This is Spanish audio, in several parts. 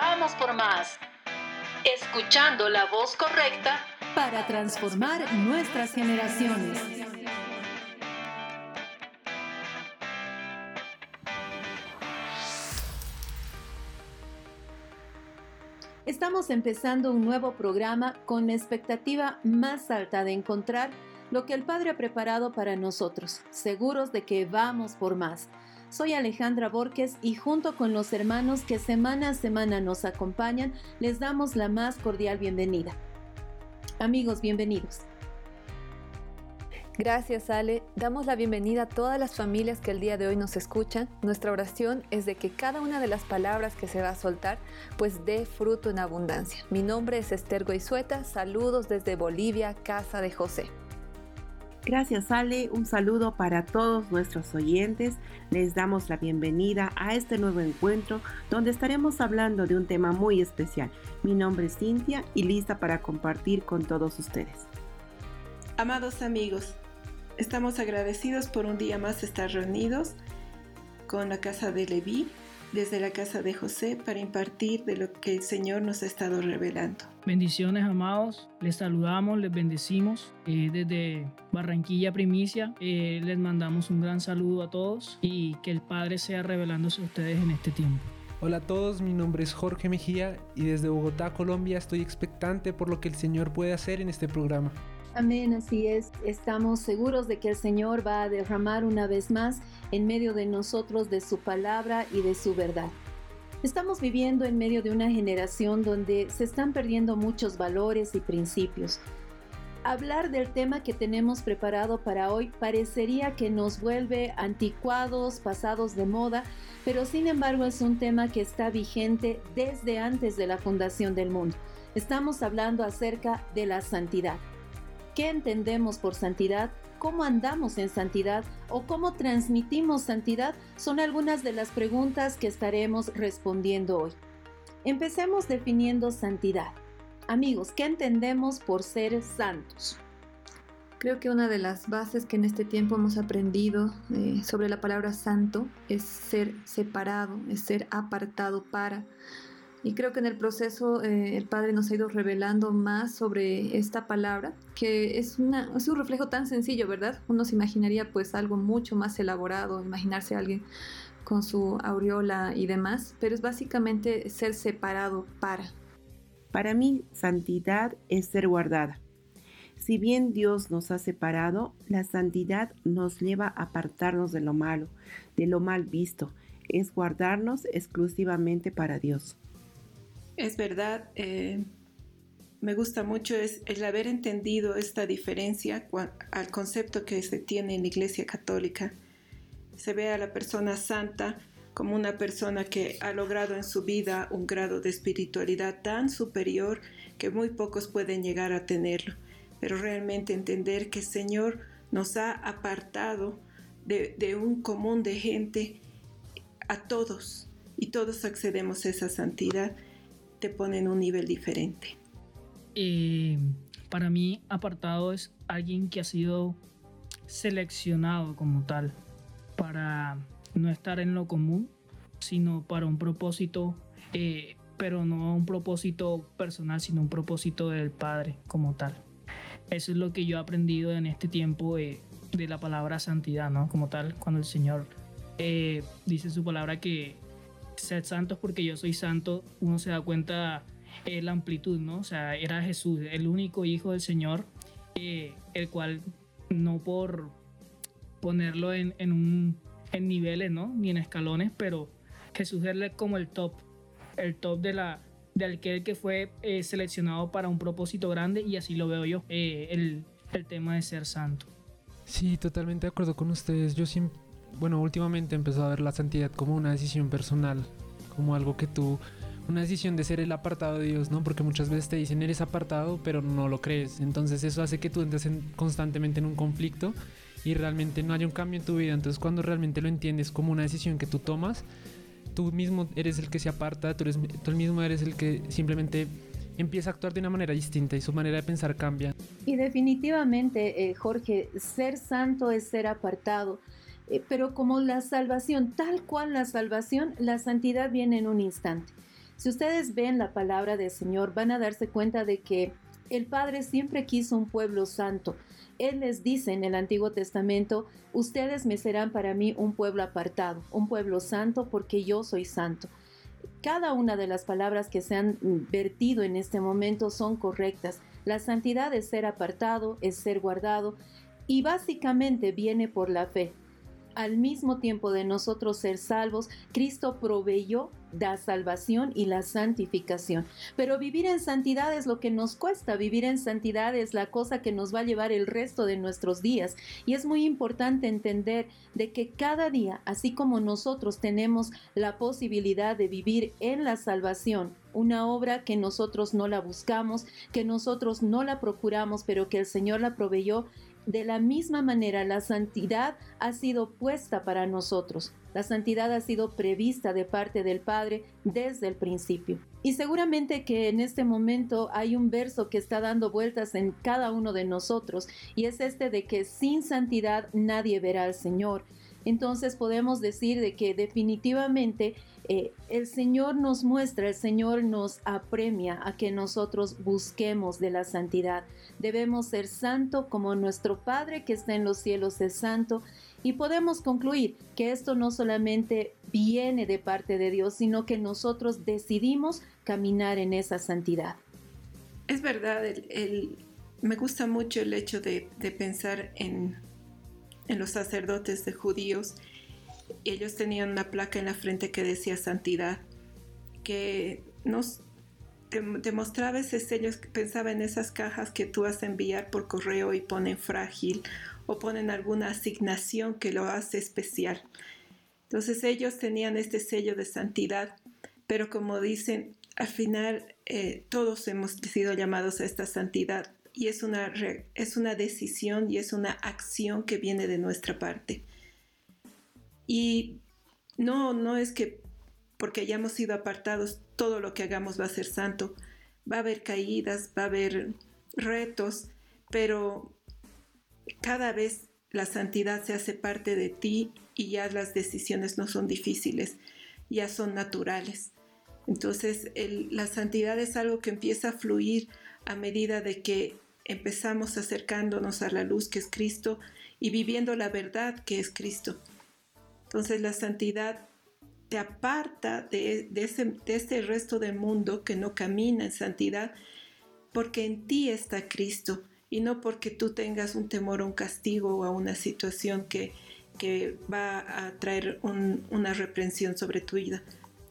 vamos por más. Escuchando la voz correcta para transformar nuestras generaciones. Estamos empezando un nuevo programa con la expectativa más alta de encontrar lo que el Padre ha preparado para nosotros, seguros de que vamos por más. Soy Alejandra Borges y junto con los hermanos que semana a semana nos acompañan, les damos la más cordial bienvenida. Amigos, bienvenidos. Gracias, Ale. Damos la bienvenida a todas las familias que el día de hoy nos escuchan. Nuestra oración es de que cada una de las palabras que se va a soltar pues dé fruto en abundancia. Mi nombre es Esther Goizueta. Saludos desde Bolivia, Casa de José. Gracias Ale, un saludo para todos nuestros oyentes. Les damos la bienvenida a este nuevo encuentro donde estaremos hablando de un tema muy especial. Mi nombre es Cintia y lista para compartir con todos ustedes. Amados amigos, estamos agradecidos por un día más estar reunidos con la casa de Leví desde la casa de José para impartir de lo que el Señor nos ha estado revelando. Bendiciones amados, les saludamos, les bendecimos eh, desde Barranquilla Primicia, eh, les mandamos un gran saludo a todos y que el Padre sea revelándose a ustedes en este tiempo. Hola a todos, mi nombre es Jorge Mejía y desde Bogotá, Colombia, estoy expectante por lo que el Señor puede hacer en este programa. Amén, así es. Estamos seguros de que el Señor va a derramar una vez más en medio de nosotros de su palabra y de su verdad. Estamos viviendo en medio de una generación donde se están perdiendo muchos valores y principios. Hablar del tema que tenemos preparado para hoy parecería que nos vuelve anticuados, pasados de moda, pero sin embargo es un tema que está vigente desde antes de la fundación del mundo. Estamos hablando acerca de la santidad. ¿Qué entendemos por santidad? ¿Cómo andamos en santidad? ¿O cómo transmitimos santidad? Son algunas de las preguntas que estaremos respondiendo hoy. Empecemos definiendo santidad. Amigos, ¿qué entendemos por ser santos? Creo que una de las bases que en este tiempo hemos aprendido eh, sobre la palabra santo es ser separado, es ser apartado para. Y creo que en el proceso eh, el Padre nos ha ido revelando más sobre esta palabra, que es, una, es un reflejo tan sencillo, ¿verdad? Uno se imaginaría pues algo mucho más elaborado, imaginarse a alguien con su aureola y demás, pero es básicamente ser separado para. Para mí, santidad es ser guardada. Si bien Dios nos ha separado, la santidad nos lleva a apartarnos de lo malo, de lo mal visto, es guardarnos exclusivamente para Dios. Es verdad, eh, me gusta mucho el haber entendido esta diferencia al concepto que se tiene en la Iglesia Católica. Se ve a la persona santa como una persona que ha logrado en su vida un grado de espiritualidad tan superior que muy pocos pueden llegar a tenerlo. Pero realmente entender que el Señor nos ha apartado de un común de gente a todos y todos accedemos a esa santidad te pone un nivel diferente? Eh, para mí, apartado es alguien que ha sido seleccionado como tal para no estar en lo común, sino para un propósito, eh, pero no un propósito personal, sino un propósito del Padre como tal. Eso es lo que yo he aprendido en este tiempo de, la palabra santidad, ¿no? Como tal, cuando el Señor eh, dice su palabra que sed santos porque yo soy santo, uno se da cuenta eh, la amplitud, ¿no? O sea, era Jesús, el único hijo del Señor, eh, el cual no por ponerlo en, en, un, en niveles, ¿no? Ni en escalones, pero Jesús era como el top, el top de la de aquel que fue eh, seleccionado para un propósito grande y así lo veo yo, el, el tema de ser santo. Sí, totalmente de acuerdo con ustedes. Yo siempre bueno, últimamente he a ver la santidad como una decisión personal, como algo que tú, una decisión de ser el apartado de Dios, ¿no? Porque muchas veces te dicen eres apartado, pero no lo crees. Entonces eso hace que tú entres constantemente en un conflicto y realmente no haya un cambio en tu vida. Entonces cuando realmente lo entiendes como una decisión que tú tomas, tú mismo eres el que se aparta, tú, eres, tú mismo eres el que simplemente empieza a actuar de una manera distinta y su manera de pensar cambia. Y definitivamente, eh, Jorge, ser santo es ser apartado. Eh, pero como la salvación, tal cual la salvación, la santidad viene en un instante. Si ustedes ven la palabra del Señor, van a darse cuenta de que el Padre siempre quiso un pueblo santo. Él les dice en el Antiguo Testamento, ustedes me serán para mí un pueblo apartado, un pueblo santo porque yo soy santo. Cada una de las palabras que se han vertido en este momento son correctas. La santidad es ser apartado, es ser guardado y básicamente viene por la fe al mismo tiempo de nosotros ser salvos, Cristo proveyó la salvación y la santificación. Pero vivir en santidad es lo que nos cuesta, vivir en santidad es la cosa que nos va a llevar el resto de nuestros días. Y es muy importante entender de que cada día, así como nosotros tenemos la posibilidad de vivir en la salvación, una obra que nosotros no la buscamos, que nosotros no la procuramos, pero que el Señor la proveyó, de la misma manera, la santidad ha sido puesta para nosotros. La santidad ha sido prevista de parte del Padre desde el principio. Y seguramente que en este momento hay un verso que está dando vueltas en cada uno de nosotros y es este de que sin santidad nadie verá al Señor. Entonces podemos decir de que definitivamente eh, el Señor nos muestra, el Señor nos apremia a que nosotros busquemos de la santidad. Debemos ser santo como nuestro Padre que está en los cielos es santo. Y podemos concluir que esto no solamente viene de parte de Dios, sino que nosotros decidimos caminar en esa santidad. Es verdad, me gusta mucho el hecho de, pensar en, en los sacerdotes de judíos ellos tenían una placa en la frente que decía santidad, que nos demostraba ese sello, pensaba en esas cajas que tú vas a enviar por correo y ponen frágil o ponen alguna asignación que lo hace especial. Entonces ellos tenían este sello de santidad, pero como dicen, al final eh, todos hemos sido llamados a esta santidad y es una, es una decisión y es una acción que viene de nuestra parte. Y no, no es que porque hayamos sido apartados, todo lo que hagamos va a ser santo. Va a haber caídas, va a haber retos, pero cada vez la santidad se hace parte de ti y ya las decisiones no son difíciles, ya son naturales. Entonces la santidad es algo que empieza a fluir a medida de que empezamos acercándonos a la luz que es Cristo y viviendo la verdad que es Cristo. Entonces la santidad te aparta de, este resto del mundo que no camina en santidad, porque en ti está Cristo y no porque tú tengas un temor a un castigo o a una situación que va a traer una reprensión sobre tu vida.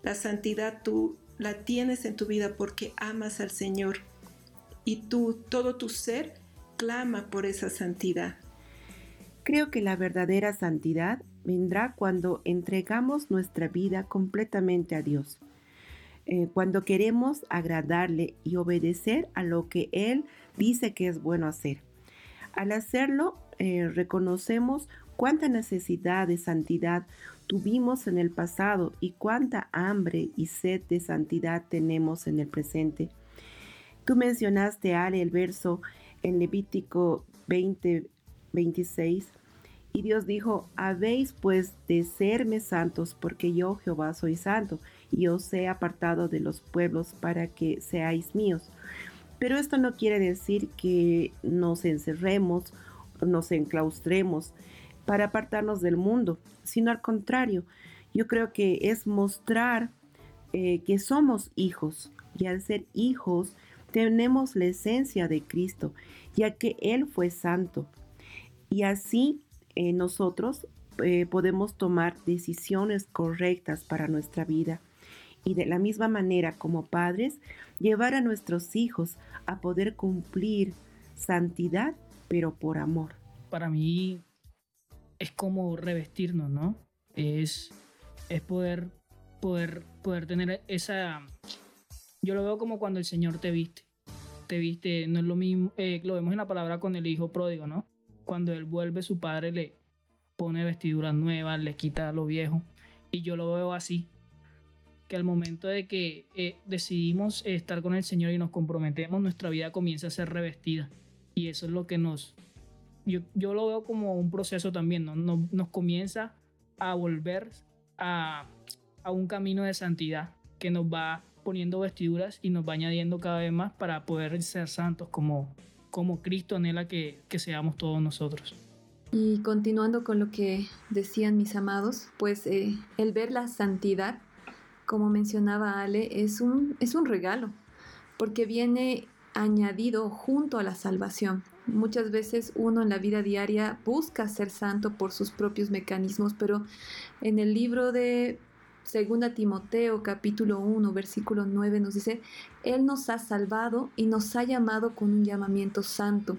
La santidad tú la tienes en tu vida porque amas al Señor y tú, todo tu ser, clama por esa santidad. Creo que la verdadera santidad vendrá cuando entregamos nuestra vida completamente a Dios, eh, cuando queremos agradarle y obedecer a lo que Él dice que es bueno hacer. Al hacerlo, eh, reconocemos cuánta necesidad de santidad tuvimos en el pasado y cuánta hambre y sed de santidad tenemos en el presente. Tú mencionaste, Ale, el verso en Levítico 20, 26, y Dios dijo, habéis pues de serme santos, porque yo Jehová soy santo, y os he apartado de los pueblos para que seáis míos. Pero esto no quiere decir que nos encerremos, nos enclaustremos para apartarnos del mundo, sino al contrario, yo creo que es mostrar eh, que somos hijos, y al ser hijos tenemos la esencia de Cristo, ya que Él fue santo. Y así eh, nosotros eh, podemos tomar decisiones correctas para nuestra vida y de la misma manera como padres llevar a nuestros hijos a poder cumplir santidad pero por amor. Para mí es como revestirnos, ¿no? Es, es poder, poder, poder tener esa... Yo lo veo como cuando el Señor te viste. Te viste, no es lo mismo, eh, lo vemos en la palabra con el hijo pródigo, ¿no? cuando él vuelve, su padre le pone vestiduras nuevas, le quita lo viejo. Y yo lo veo así, que al momento de que eh, decidimos estar con el Señor y nos comprometemos, nuestra vida comienza a ser revestida. Y eso es lo que nos... Yo, yo lo veo como un proceso también, ¿no? Nos, nos comienza a volver a, a un camino de santidad que nos va poniendo vestiduras y nos va añadiendo cada vez más para poder ser santos como, como Cristo anhela que, que seamos todos nosotros. Y continuando con lo que decían mis amados, pues eh, el ver la santidad, como mencionaba Ale, es un, es un regalo, porque viene añadido junto a la salvación. Muchas veces uno en la vida diaria busca ser santo por sus propios mecanismos, pero en el libro de Segunda Timoteo capítulo 1 versículo 9 nos dice, Él nos ha salvado y nos ha llamado con un llamamiento santo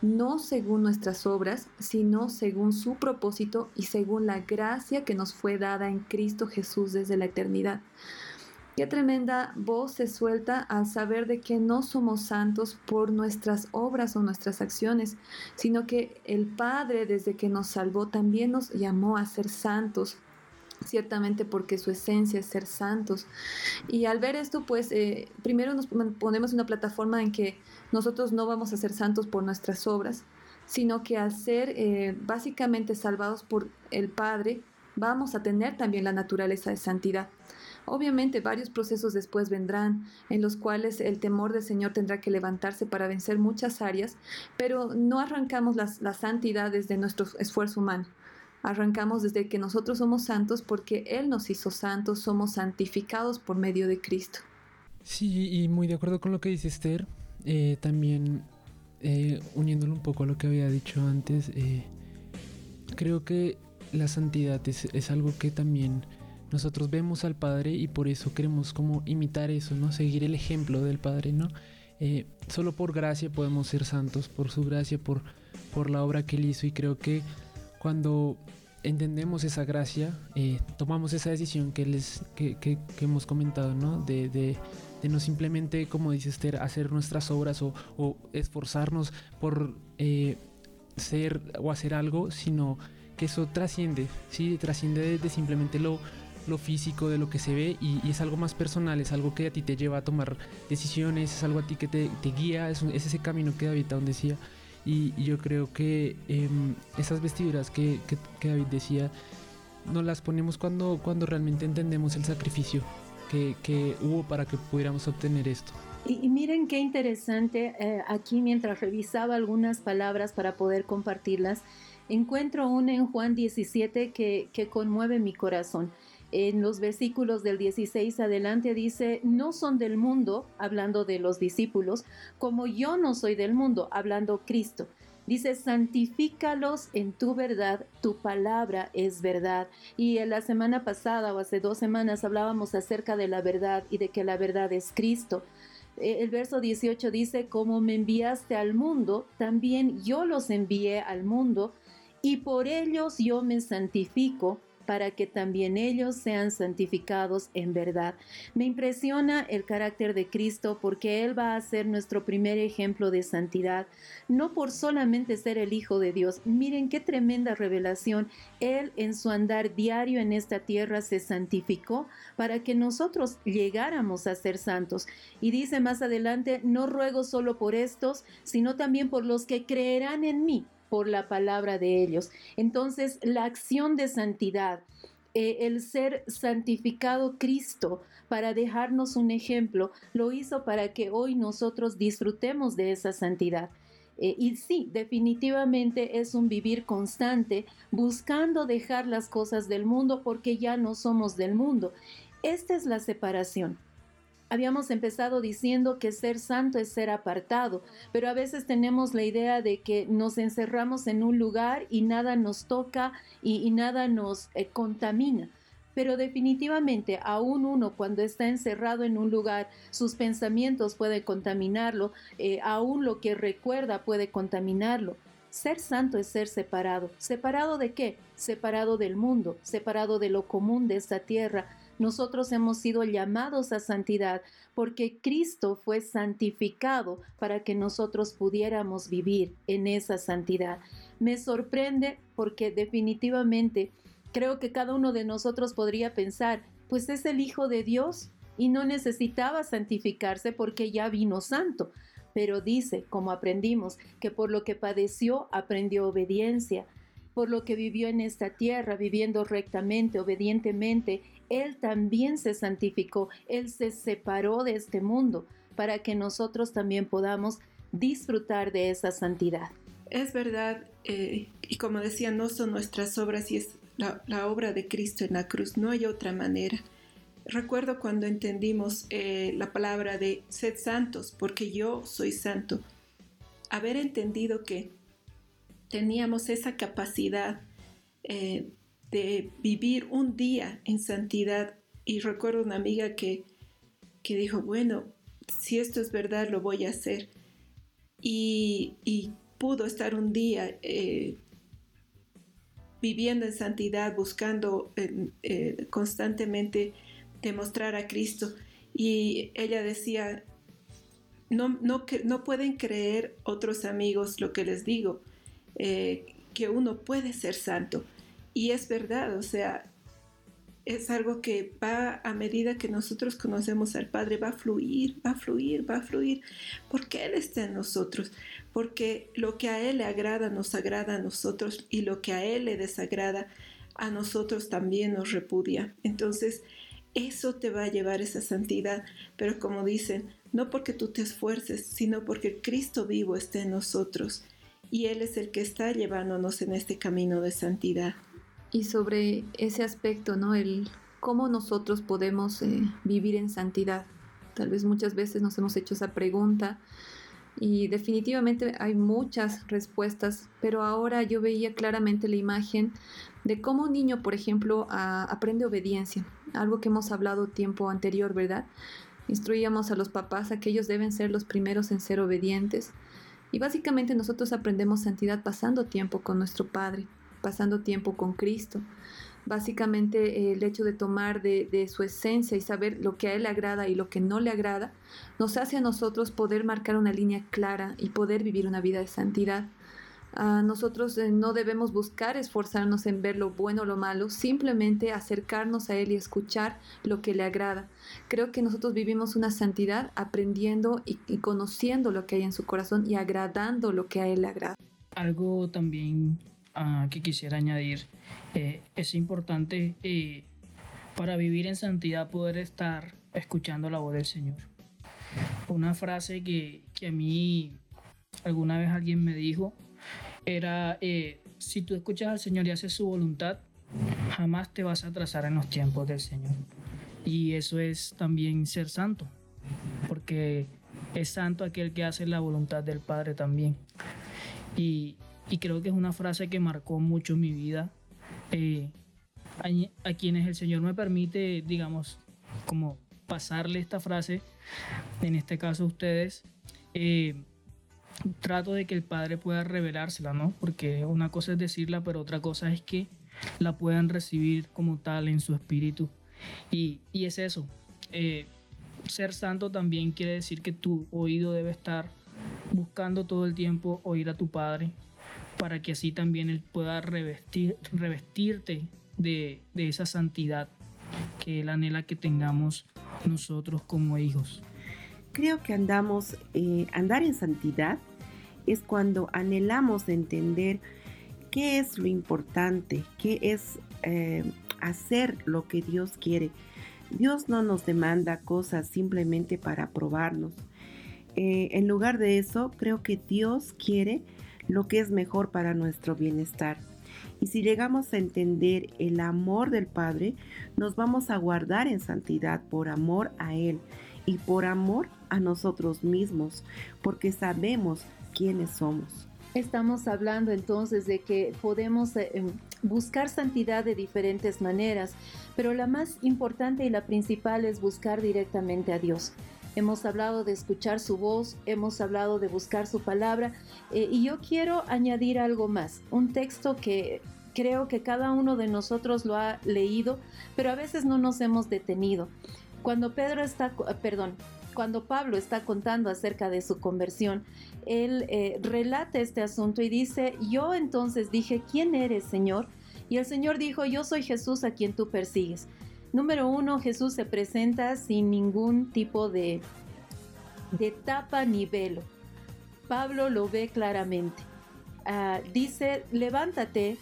no según nuestras obras, sino según su propósito y según la gracia que nos fue dada en Cristo Jesús desde la eternidad. Qué tremenda voz se suelta al saber de que no somos santos por nuestras obras o nuestras acciones, sino que el Padre desde que nos salvó también nos llamó a ser santos ciertamente porque su esencia es ser santos. Y al ver esto, pues eh, primero nos ponemos una plataforma en que nosotros no vamos a ser santos por nuestras obras, sino que al ser eh, básicamente salvados por el Padre, vamos a tener también la naturaleza de santidad. Obviamente varios procesos después vendrán en los cuales el temor del Señor tendrá que levantarse para vencer muchas áreas, pero no arrancamos las, la santidad desde nuestro esfuerzo humano. Arrancamos desde que nosotros somos santos porque Él nos hizo santos, somos santificados por medio de Cristo. Sí, y muy de acuerdo con lo que dice Esther. Eh, también eh, uniéndolo un poco a lo que había dicho antes, eh, creo que la santidad es, algo que también nosotros vemos al Padre y por eso queremos como imitar eso, ¿no? Seguir el ejemplo del Padre, ¿no? solo por gracia podemos ser santos, por su gracia, por, por la obra que Él hizo y creo que cuando entendemos esa gracia, tomamos esa decisión que, les, que, hemos comentado, ¿no? De, de, de no simplemente, como dice Esther, hacer nuestras obras o, esforzarnos por eh, ser o hacer algo, sino que eso trasciende, ¿sí? Trasciende de, simplemente lo, lo físico, de lo que se ve y, es algo más personal, es algo que a ti te lleva a tomar decisiones, es algo a ti que te, guía, es, ese camino que David aún decía. Y, yo creo que em, esas vestiduras que, que, David decía, no las ponemos cuando, cuando realmente entendemos el sacrificio que, hubo para que pudiéramos obtener esto. Y, miren qué interesante, eh, aquí mientras revisaba algunas palabras para poder compartirlas, encuentro una en Juan 17 que, que conmueve mi corazón. En los versículos del 16 adelante dice, no son del mundo, hablando de los discípulos, como yo no soy del mundo, hablando Cristo. Dice, santifícalos en tu verdad, tu palabra es verdad. Y en la semana pasada o hace dos semanas hablábamos acerca de la verdad y de que la verdad es Cristo. Eh, el verso 18 dice, como me enviaste al mundo, también yo los envié al mundo, y por ellos yo me santifico para que también ellos sean santificados en verdad. Me impresiona el carácter de Cristo porque Él va a ser nuestro primer ejemplo de santidad, no por solamente ser el Hijo de Dios. Miren qué tremenda revelación. Él en su andar diario en esta tierra se santificó para que nosotros llegáramos a ser santos. Y dice más adelante, no ruego solo por estos, sino también por los que creerán en mí por la palabra de ellos. Entonces, la acción de santidad, eh, el ser santificado Cristo para dejarnos un ejemplo, lo hizo para que hoy nosotros disfrutemos de esa santidad. Eh, y sí, definitivamente es un vivir constante buscando dejar las cosas del mundo porque ya no somos del mundo. Esta es la separación. Habíamos empezado diciendo que ser santo es ser apartado, pero a veces tenemos la idea de que nos encerramos en un lugar y nada nos toca y, nada nos eh, contamina. Pero definitivamente, aún uno cuando está encerrado en un lugar, sus pensamientos pueden contaminarlo, eh, aún lo que recuerda puede contaminarlo. Ser santo es ser separado. ¿Separado de qué? Separado del mundo, separado de lo común de esta tierra, nosotros hemos sido llamados a santidad porque Cristo fue santificado para que nosotros pudiéramos vivir en esa santidad. Me sorprende porque definitivamente creo que cada uno de nosotros podría pensar, pues es el Hijo de Dios y no necesitaba santificarse porque ya vino santo. Pero dice, como aprendimos, que por lo que padeció aprendió obediencia por lo que vivió en esta tierra, viviendo rectamente, obedientemente, Él también se santificó, Él se separó de este mundo para que nosotros también podamos disfrutar de esa santidad. Es verdad, eh, y como decía, no son nuestras obras y es la, obra de Cristo en la cruz, no hay otra manera. Recuerdo cuando entendimos eh, la palabra de sed santos, porque yo soy santo. Haber entendido que teníamos esa capacidad eh, de vivir un día en santidad. Y recuerdo una amiga que, que dijo, bueno, si esto es verdad, lo voy a hacer. Y, pudo estar un día eh, viviendo en santidad, buscando eh, constantemente demostrar a Cristo. Y ella decía, no, no, no pueden creer otros amigos lo que les digo, eh, que uno puede ser santo. Y es verdad, o sea, es algo que va a medida que nosotros conocemos al Padre, va a fluir, va a fluir, va a fluir, porque Él está en nosotros, porque lo que a Él le agrada nos agrada a nosotros y lo que a Él le desagrada a nosotros también nos repudia. Entonces, eso te va a llevar esa santidad, pero como dicen, no porque tú te esfuerces, sino porque Cristo vivo está en nosotros y Él es el que está llevándonos en este camino de santidad y sobre ese aspecto, ¿no? El cómo nosotros podemos eh, vivir en santidad. Tal vez muchas veces nos hemos hecho esa pregunta y definitivamente hay muchas respuestas, pero ahora yo veía claramente la imagen de cómo un niño, por ejemplo, aprende obediencia, algo que hemos hablado tiempo anterior, ¿verdad? Instruíamos a los papás a que ellos deben ser los primeros en ser obedientes. Y básicamente nosotros aprendemos santidad pasando tiempo con nuestro Padre pasando tiempo con Cristo. Básicamente el hecho de tomar de, su esencia y saber lo que a Él le agrada y lo que no le agrada, nos hace a nosotros poder marcar una línea clara y poder vivir una vida de santidad. nosotros eh, no debemos buscar esforzarnos en ver lo bueno o lo malo, simplemente acercarnos a Él y escuchar lo que le agrada. Creo que nosotros vivimos una santidad aprendiendo y conociendo lo que hay en su corazón y agradando lo que a Él le agrada. Algo también que quisiera añadir, eh, es importante eh, para vivir en santidad poder estar escuchando la voz del Señor. Una frase que, que a mí alguna vez alguien me dijo era, eh, si tú escuchas al Señor y haces su voluntad, jamás te vas a atrasar en los tiempos del Señor. Y eso es también ser santo, porque es santo aquel que hace la voluntad del Padre también. Y, y creo que es una frase que marcó mucho mi vida. Eh, a, quienes el Señor me permite, digamos, como pasarle esta frase, en este caso a ustedes, eh, trato de que el Padre pueda revelársela, ¿no? Porque una cosa es decirla, pero otra cosa es que la puedan recibir como tal en su espíritu. Y, es eso. Eh, ser santo también quiere decir que tu oído debe estar buscando todo el tiempo oír a tu Padre, para que así también Él pueda revestir, revestirte de, esa santidad que Él anhela que tengamos nosotros como hijos. Creo que andamos, eh, andar en santidad es cuando anhelamos entender qué es lo importante, qué es eh, hacer lo que Dios quiere. Dios no nos demanda cosas simplemente para probarnos. Eh, en lugar de eso, creo que Dios quiere lo que es mejor para nuestro bienestar. Y si llegamos a entender el amor del Padre, nos vamos a guardar en santidad por amor a Él y por amor a nosotros mismos, porque sabemos quiénes somos. Estamos hablando entonces de que podemos eh, em, buscar santidad de diferentes maneras, pero la más importante y la principal es buscar directamente a Dios hemos hablado de escuchar su voz, hemos hablado de buscar su palabra eh, y yo quiero añadir algo más, un texto que creo que cada uno de nosotros lo ha leído, pero a veces no nos hemos detenido. Cuando Pedro está, perdón, cuando Pablo está contando acerca de su conversión, él eh, relata este asunto y dice, yo entonces dije, ¿quién eres, Señor? Y el Señor dijo, yo soy Jesús a quien tú persigues. Número uno, Jesús se presenta sin ningún tipo de, de tapa ni velo. Pablo lo ve claramente. Ah, dice, levántate,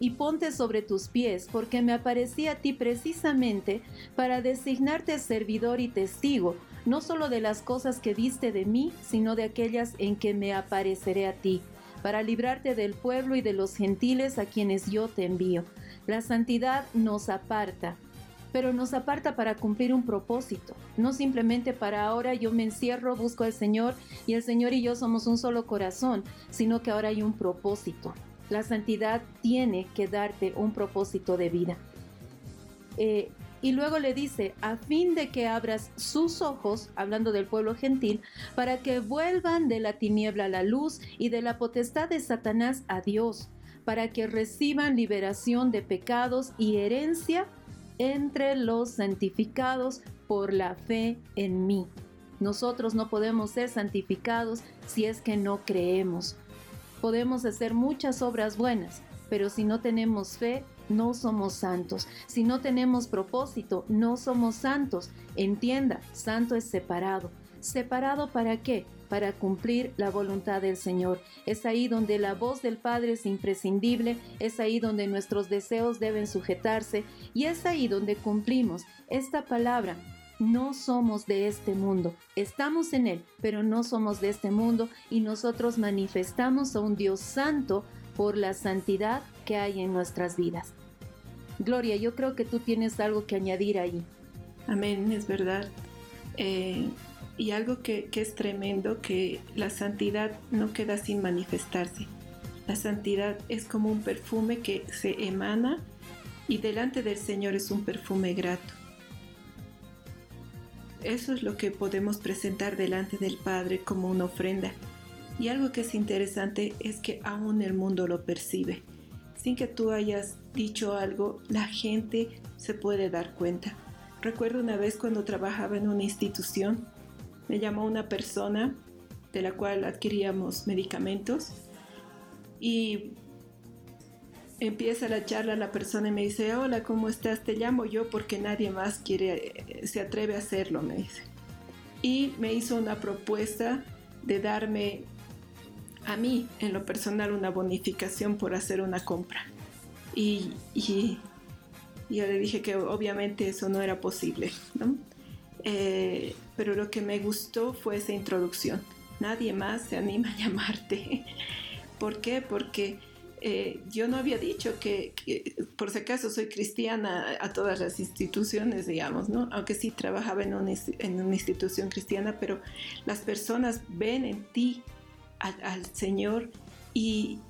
y ponte sobre tus pies, porque me aparecí a ti precisamente para designarte servidor y testigo, no solo de las cosas que viste de mí, sino de aquellas en que me apareceré a ti, para librarte del pueblo y de los gentiles a quienes yo te envío. La santidad nos aparta, pero nos aparta para cumplir un propósito, no simplemente para ahora yo me encierro, busco al Señor y el Señor y yo somos un solo corazón, sino que ahora hay un propósito. La santidad tiene que darte un propósito de vida. Eh, y luego le dice, a fin de que abras sus ojos, hablando del pueblo gentil, para que vuelvan de la tiniebla a la luz y de la potestad de Satanás a Dios, para que reciban liberación de pecados y herencia entre los santificados por la fe en mí. Nosotros no podemos ser santificados si es que no creemos. Podemos hacer muchas obras buenas, pero si no tenemos fe, no somos santos. Si no tenemos propósito, no somos santos. Entienda, santo es separado. ¿Separado para qué? Para cumplir la voluntad del Señor. Es ahí donde la voz del Padre es imprescindible, es ahí donde nuestros deseos deben sujetarse y es ahí donde cumplimos esta palabra. No somos de este mundo, estamos en él, pero no somos de este mundo y nosotros manifestamos a un Dios santo por la santidad que hay en nuestras vidas. Gloria, yo creo que tú tienes algo que añadir ahí. Amén, es verdad. Eh, y algo que, que, es tremendo, que la santidad no queda sin manifestarse. La santidad es como un perfume que se emana y delante del Señor es un perfume grato. Eso es lo que podemos presentar delante del Padre como una ofrenda. Y algo que es interesante es que aún el mundo lo percibe sin que tú hayas dicho algo, la gente se puede dar cuenta. Recuerdo una vez cuando trabajaba en una institución, me llamó una persona de la cual adquiríamos medicamentos y empieza la charla la persona y me dice, hola, ¿cómo estás? Te llamo yo porque nadie más quiere, se atreve a hacerlo, me dice. Y me hizo una propuesta de darme a mí en lo personal una bonificación por hacer una compra. Y, yo le dije que obviamente eso no era posible, eh, pero lo que me gustó fue esa introducción. Nadie más se anima a llamarte. ¿Por qué? Porque eh, yo no había dicho que, por si acaso, soy cristiana a todas las instituciones, digamos, ¿no? Aunque sí trabajaba en en una institución cristiana, pero las personas ven en ti al, Señor y,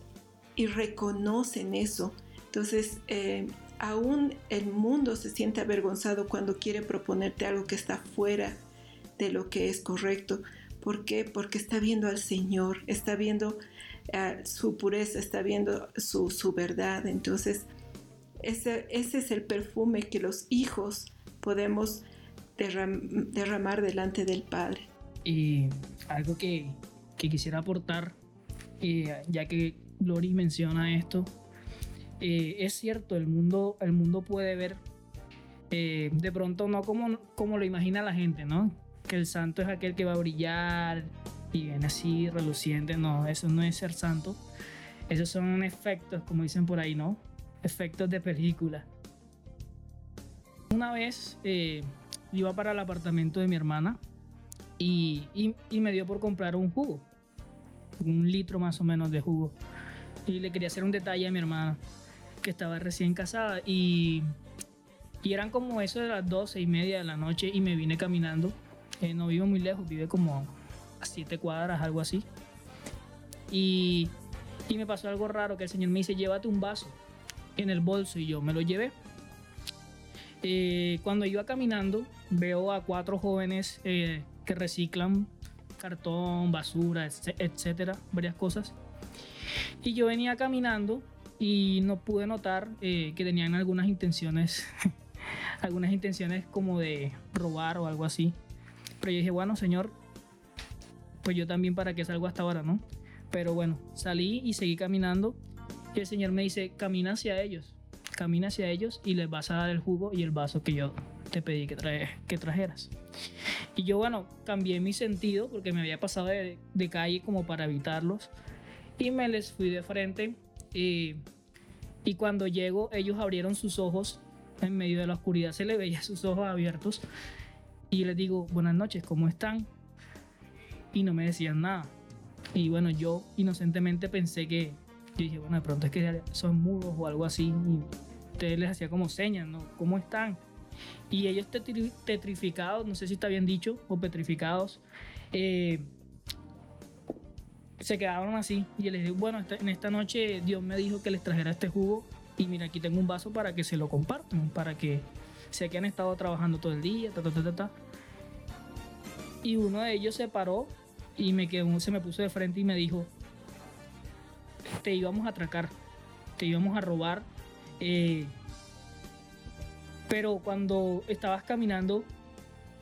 reconocen eso. Entonces, eh, aún el mundo se siente avergonzado cuando quiere proponerte algo que está fuera de lo que es correcto. ¿Por qué? Porque está viendo al Señor, está viendo eh, su pureza, está viendo su, verdad. Entonces, ese, ese, es el perfume que los hijos podemos derramar delante del Padre. Y algo que, que quisiera aportar, eh, ya que Glory menciona esto, eh, es cierto, el mundo, el mundo puede ver eh, de pronto no como, como lo imagina la gente, ¿no? Que el santo es aquel que va a brillar y viene así reluciente, no, eso no es ser santo. Esos son efectos, como dicen por ahí, ¿no? Efectos de película. Una vez iba para el apartamento de mi hermana y, y, me dio por comprar un jugo un litro más o menos de jugo. Y le quería hacer un detalle a mi hermana, que estaba recién casada. Y, y eran como eso de las doce y media de la noche y me vine caminando. Eh, no vivo muy lejos, vive como a siete cuadras, algo así. Y, y me pasó algo raro, que el señor me dice, llévate un vaso en el bolso y yo me lo llevé. Eh, cuando iba caminando, veo a cuatro jóvenes eh, que reciclan cartón, basura, etcétera, varias cosas. Y yo venía caminando y no pude notar eh, que tenían algunas intenciones, algunas intenciones como de robar o algo así. Pero yo dije, bueno, señor, pues yo también para que salgo hasta ahora, ¿no? Pero bueno, salí y seguí caminando y el señor me dice, camina hacia ellos, camina hacia ellos y les vas a dar el jugo y el vaso que yo te pedí que, trae, que trajeras. Y yo, bueno, cambié mi sentido porque me había pasado de calle como para evitarlos. Y me les fui de frente. Y, cuando llego, ellos abrieron sus ojos, en medio de la oscuridad se le veía sus ojos abiertos. Y les digo, buenas noches, ¿cómo están? Y no me decían nada. Y bueno, yo inocentemente pensé que, yo dije, bueno, de pronto es que son mudos o algo así. Y ustedes les hacía como señas, ¿no? ¿Cómo están? Y ellos tetrificados, no sé si está bien dicho, o petrificados, eh, se quedaron así. Y les digo, bueno, en esta noche Dios me dijo que les trajera este jugo. Y mira, aquí tengo un vaso para que se lo compartan, para que sé que han estado trabajando todo el día, ta, ta, ta, ta. Y uno de ellos se paró y me quedó, se me puso de frente y me dijo, te íbamos a atracar, te íbamos a robar. Eh, pero cuando estabas caminando,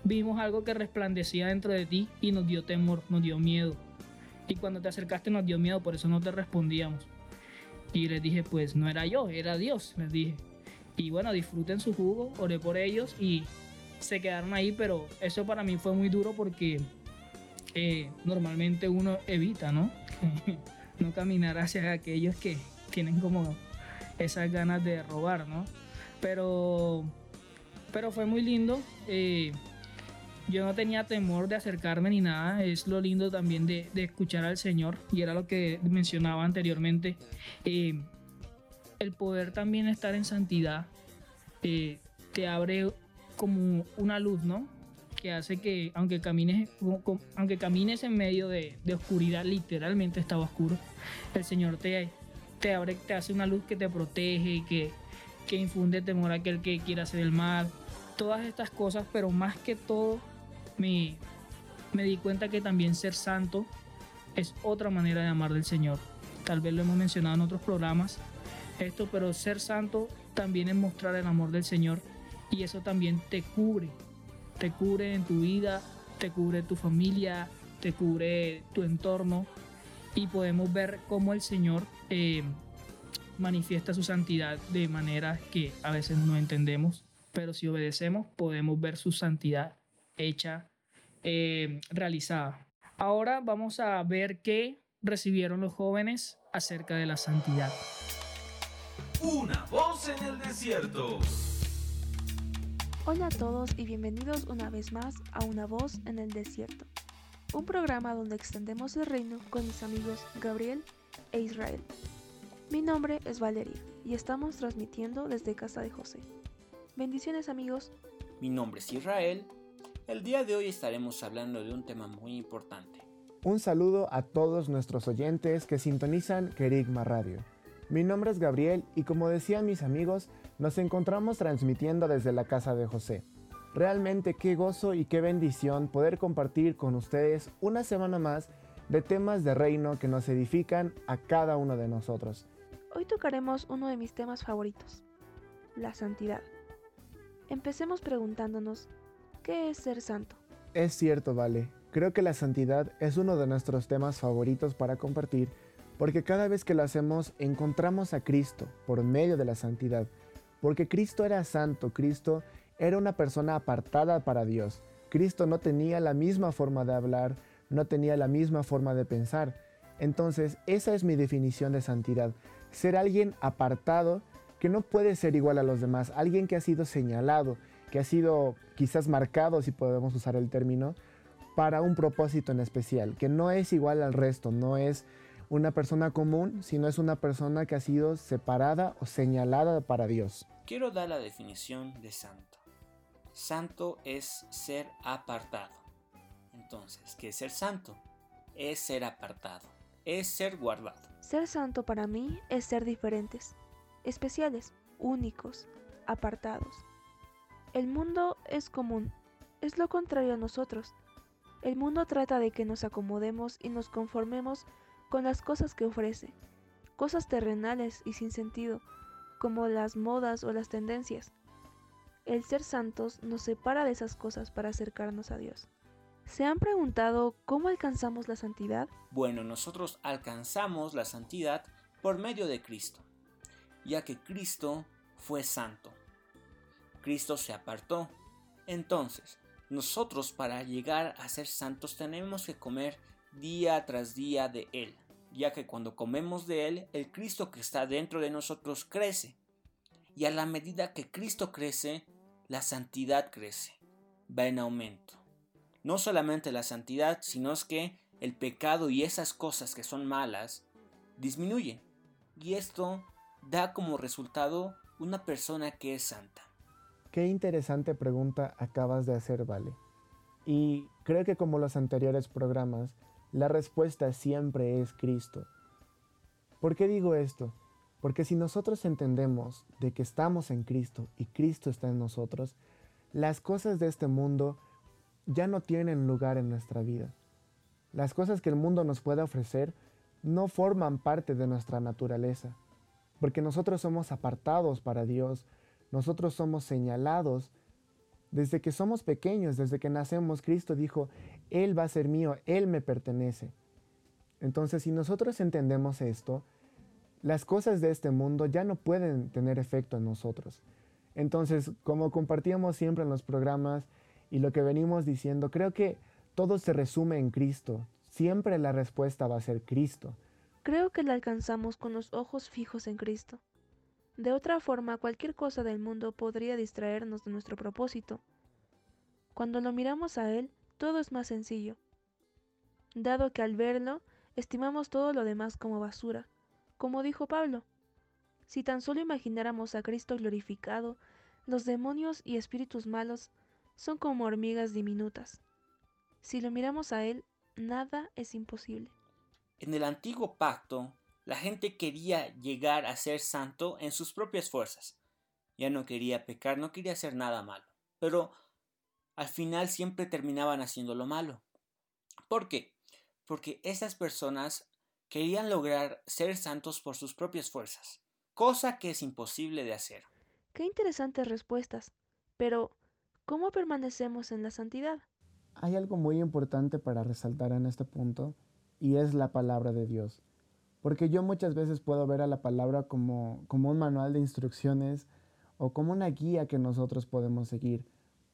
vimos algo que resplandecía dentro de ti y nos dio temor, nos dio miedo. Y cuando te acercaste nos dio miedo, por eso no te respondíamos. Y les dije, pues no era yo, era Dios, les dije. Y bueno, disfruten su jugo, oré por ellos y se quedaron ahí, pero eso para mí fue muy duro porque eh, normalmente uno evita, ¿no? no caminar hacia aquellos que tienen como esas ganas de robar, ¿no? Pero, pero fue muy lindo. Eh, yo no tenía temor de acercarme ni nada. Es lo lindo también de, escuchar al Señor. Y era lo que mencionaba anteriormente. Eh, el poder también estar en santidad eh, te abre como una luz, ¿no? Que hace que aunque camines, aunque camines en medio de, oscuridad, literalmente estaba oscuro, el Señor te, te abre, te hace una luz que te protege, que, que infunde temor a aquel que quiera hacer el mal, todas estas cosas, pero más que todo me, me di cuenta que también ser santo es otra manera de amar del Señor. Tal vez lo hemos mencionado en otros programas, esto, pero ser santo también es mostrar el amor del Señor y eso también te cubre, te cubre en tu vida, te cubre tu familia, te cubre tu entorno y podemos ver cómo el Señor eh, manifiesta su santidad de manera que a veces no entendemos, pero si obedecemos podemos ver su santidad hecha, eh, realizada. Ahora vamos a ver qué recibieron los jóvenes acerca de la santidad. Una voz en el desierto. Hola a todos y bienvenidos una vez más a Una voz en el desierto, un programa donde extendemos el reino con mis amigos Gabriel e Israel. Mi nombre es Valeria y estamos transmitiendo desde casa de José. Bendiciones amigos. Mi nombre es Israel. El día de hoy estaremos hablando de un tema muy importante. Un saludo a todos nuestros oyentes que sintonizan Kerigma Radio. Mi nombre es Gabriel y como decían mis amigos, nos encontramos transmitiendo desde la casa de José. Realmente qué gozo y qué bendición poder compartir con ustedes una semana más de temas de reino que nos edifican a cada uno de nosotros. Hoy tocaremos uno de mis temas favoritos, la santidad. Empecemos preguntándonos, ¿qué es ser santo? Es cierto, vale. Creo que la santidad es uno de nuestros temas favoritos para compartir porque cada vez que lo hacemos encontramos a Cristo por medio de la santidad. Porque Cristo era santo, Cristo era una persona apartada para Dios. Cristo no tenía la misma forma de hablar, no tenía la misma forma de pensar. Entonces, esa es mi definición de santidad ser alguien apartado que no puede ser igual a los demás, alguien que ha sido señalado, que ha sido quizás marcado, si podemos usar el término, para un propósito en especial, que no es igual al resto, no es una persona común, sino es una persona que ha sido separada o señalada para Dios. Quiero dar la definición de santo. Santo es ser apartado. Entonces, ¿qué es ser santo? Es ser apartado, es ser guardado. Ser santo para mí es ser diferentes, especiales, únicos, apartados. El mundo es común, es lo contrario a nosotros. El mundo trata de que nos acomodemos y nos conformemos con las cosas que ofrece, cosas terrenales y sin sentido, como las modas o las tendencias. El ser santos nos separa de esas cosas para acercarnos a Dios. ¿Se han preguntado cómo alcanzamos la santidad? Bueno, nosotros alcanzamos la santidad por medio de Cristo, ya que Cristo fue santo. Cristo se apartó. Entonces, nosotros para llegar a ser santos tenemos que comer día tras día de Él, ya que cuando comemos de Él, el Cristo que está dentro de nosotros crece. Y a la medida que Cristo crece, la santidad crece, va en aumento. No solamente la santidad, sino es que el pecado y esas cosas que son malas disminuyen. Y esto da como resultado una persona que es santa. Qué interesante pregunta acabas de hacer, Vale. Y creo que como los anteriores programas, la respuesta siempre es Cristo. ¿Por qué digo esto? Porque si nosotros entendemos de que estamos en Cristo y Cristo está en nosotros, las cosas de este mundo ya no tienen lugar en nuestra vida. Las cosas que el mundo nos puede ofrecer no forman parte de nuestra naturaleza, porque nosotros somos apartados para Dios, nosotros somos señalados. Desde que somos pequeños, desde que nacemos, Cristo dijo, Él va a ser mío, Él me pertenece. Entonces, si nosotros entendemos esto, las cosas de este mundo ya no pueden tener efecto en nosotros. Entonces, como compartíamos siempre en los programas y lo que venimos diciendo, creo que todo se resume en Cristo. Siempre la respuesta va a ser Cristo. Creo que la alcanzamos con los ojos fijos en Cristo. De otra forma, cualquier cosa del mundo podría distraernos de nuestro propósito. Cuando lo miramos a Él, todo es más sencillo, dado que al verlo, estimamos todo lo demás como basura, como dijo Pablo. Si tan solo imagináramos a Cristo glorificado, los demonios y espíritus malos son como hormigas diminutas. Si lo miramos a Él, nada es imposible. En el antiguo pacto, la gente quería llegar a ser santo en sus propias fuerzas. Ya no quería pecar, no quería hacer nada malo. Pero al final siempre terminaban haciendo lo malo. ¿Por qué? Porque esas personas querían lograr ser santos por sus propias fuerzas, cosa que es imposible de hacer. Qué interesantes respuestas. Pero, ¿cómo permanecemos en la santidad? Hay algo muy importante para resaltar en este punto, y es la palabra de Dios. Porque yo muchas veces puedo ver a la palabra como, como un manual de instrucciones o como una guía que nosotros podemos seguir,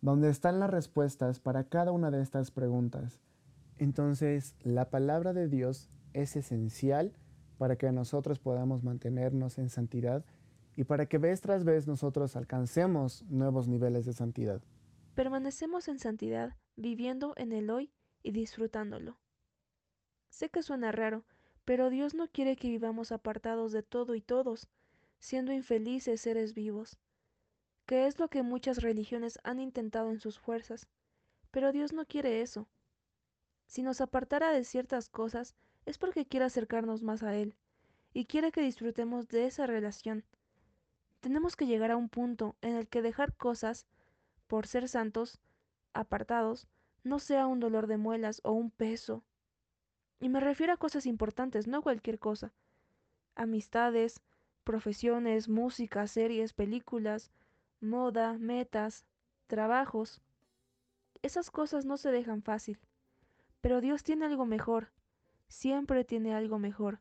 donde están las respuestas para cada una de estas preguntas. Entonces, la palabra de Dios es esencial para que nosotros podamos mantenernos en santidad y para que vez tras vez nosotros alcancemos nuevos niveles de santidad. Permanecemos en santidad, viviendo en el hoy y disfrutándolo. Sé que suena raro, pero Dios no quiere que vivamos apartados de todo y todos, siendo infelices seres vivos, que es lo que muchas religiones han intentado en sus fuerzas. Pero Dios no quiere eso. Si nos apartara de ciertas cosas, es porque quiere acercarnos más a Él, y quiere que disfrutemos de esa relación. Tenemos que llegar a un punto en el que dejar cosas, por ser santos, apartados, no sea un dolor de muelas o un peso, y me refiero a cosas importantes, no cualquier cosa. Amistades, profesiones, música, series, películas, moda, metas, trabajos. Esas cosas no se dejan fácil. Pero Dios tiene algo mejor. Siempre tiene algo mejor.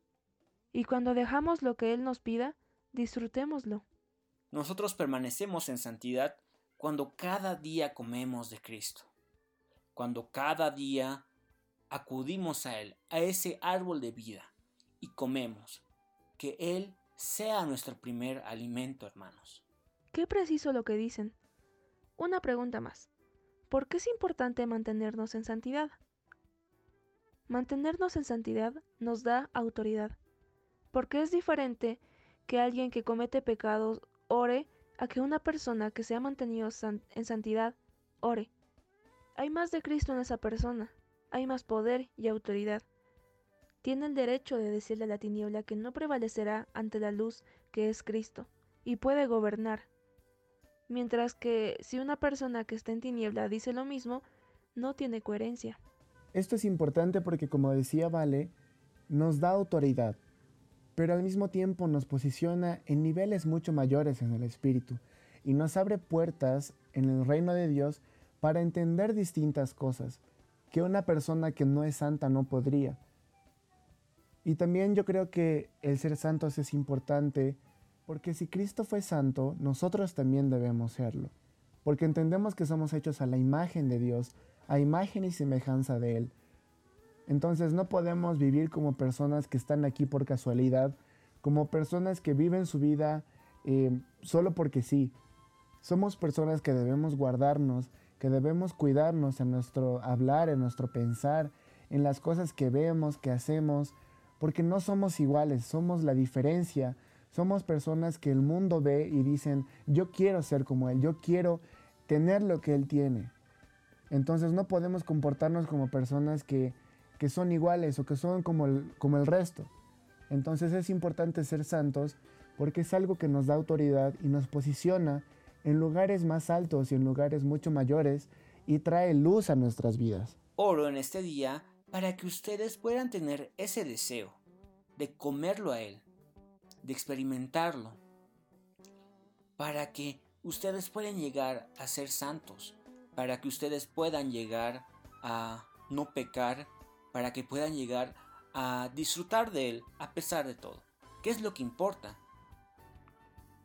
Y cuando dejamos lo que Él nos pida, disfrutémoslo. Nosotros permanecemos en santidad cuando cada día comemos de Cristo. Cuando cada día acudimos a Él, a ese árbol de vida, y comemos. Que Él sea nuestro primer alimento, hermanos. Qué preciso lo que dicen. Una pregunta más. ¿Por qué es importante mantenernos en santidad? Mantenernos en santidad nos da autoridad, porque es diferente que alguien que comete pecados ore a que una persona que se ha mantenido en santidad ore. Hay más de Cristo en esa persona, hay más poder y autoridad. Tiene el derecho de decirle a la tiniebla que no prevalecerá ante la luz que es Cristo, y puede gobernar. Mientras que si una persona que está en tiniebla dice lo mismo, no tiene coherencia. Esto es importante porque, como decía Vale, nos da autoridad, pero al mismo tiempo nos posiciona en niveles mucho mayores en el Espíritu y nos abre puertas en el reino de Dios para entender distintas cosas que una persona que no es santa no podría. Y también yo creo que el ser santos es importante porque si Cristo fue santo, nosotros también debemos serlo. Porque entendemos que somos hechos a la imagen de Dios, a imagen y semejanza de Él. Entonces no podemos vivir como personas que están aquí por casualidad, como personas que viven su vida eh, solo porque sí. Somos personas que debemos guardarnos, que debemos cuidarnos en nuestro hablar, en nuestro pensar, en las cosas que vemos, que hacemos, porque no somos iguales, somos la diferencia. Somos personas que el mundo ve y dicen, yo quiero ser como él, yo quiero tener lo que él tiene. Entonces no podemos comportarnos como personas que, que son iguales o que son como el, como el resto. Entonces es importante ser santos porque es algo que nos da autoridad y nos posiciona en lugares más altos y en lugares mucho mayores y trae luz a nuestras vidas. Oro en este día para que ustedes puedan tener ese deseo de comerlo a Él, de experimentarlo, para que ustedes puedan llegar a ser santos, para que ustedes puedan llegar a no pecar, para que puedan llegar a disfrutar de Él a pesar de todo. ¿Qué es lo que importa?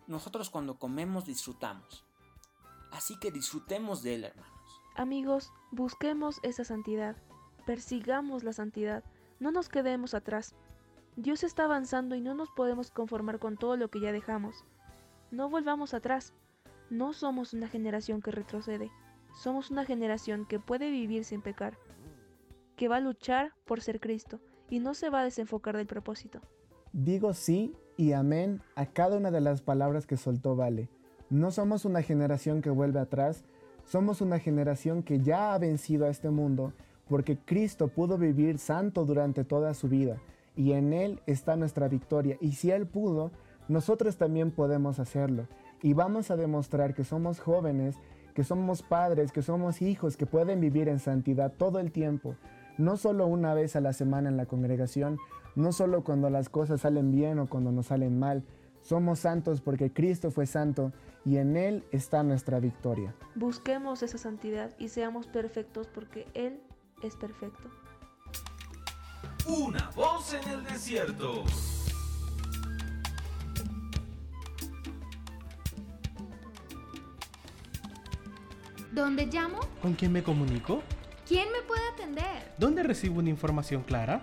Nosotros cuando comemos disfrutamos. Así que disfrutemos de Él, hermanos. Amigos, busquemos esa santidad, persigamos la santidad, no nos quedemos atrás. Dios está avanzando y no nos podemos conformar con todo lo que ya dejamos. No volvamos atrás. No somos una generación que retrocede, somos una generación que puede vivir sin pecar, que va a luchar por ser Cristo y no se va a desenfocar del propósito. Digo sí y amén a cada una de las palabras que soltó Vale. No somos una generación que vuelve atrás, somos una generación que ya ha vencido a este mundo porque Cristo pudo vivir santo durante toda su vida y en Él está nuestra victoria. Y si Él pudo, nosotros también podemos hacerlo. Y vamos a demostrar que somos jóvenes, que somos padres, que somos hijos, que pueden vivir en santidad todo el tiempo. No solo una vez a la semana en la congregación, no solo cuando las cosas salen bien o cuando nos salen mal. Somos santos porque Cristo fue santo y en Él está nuestra victoria. Busquemos esa santidad y seamos perfectos porque Él es perfecto. Una voz en el desierto. ¿Dónde llamo? ¿Con quién me comunico? ¿Quién me puede atender? ¿Dónde recibo una información clara?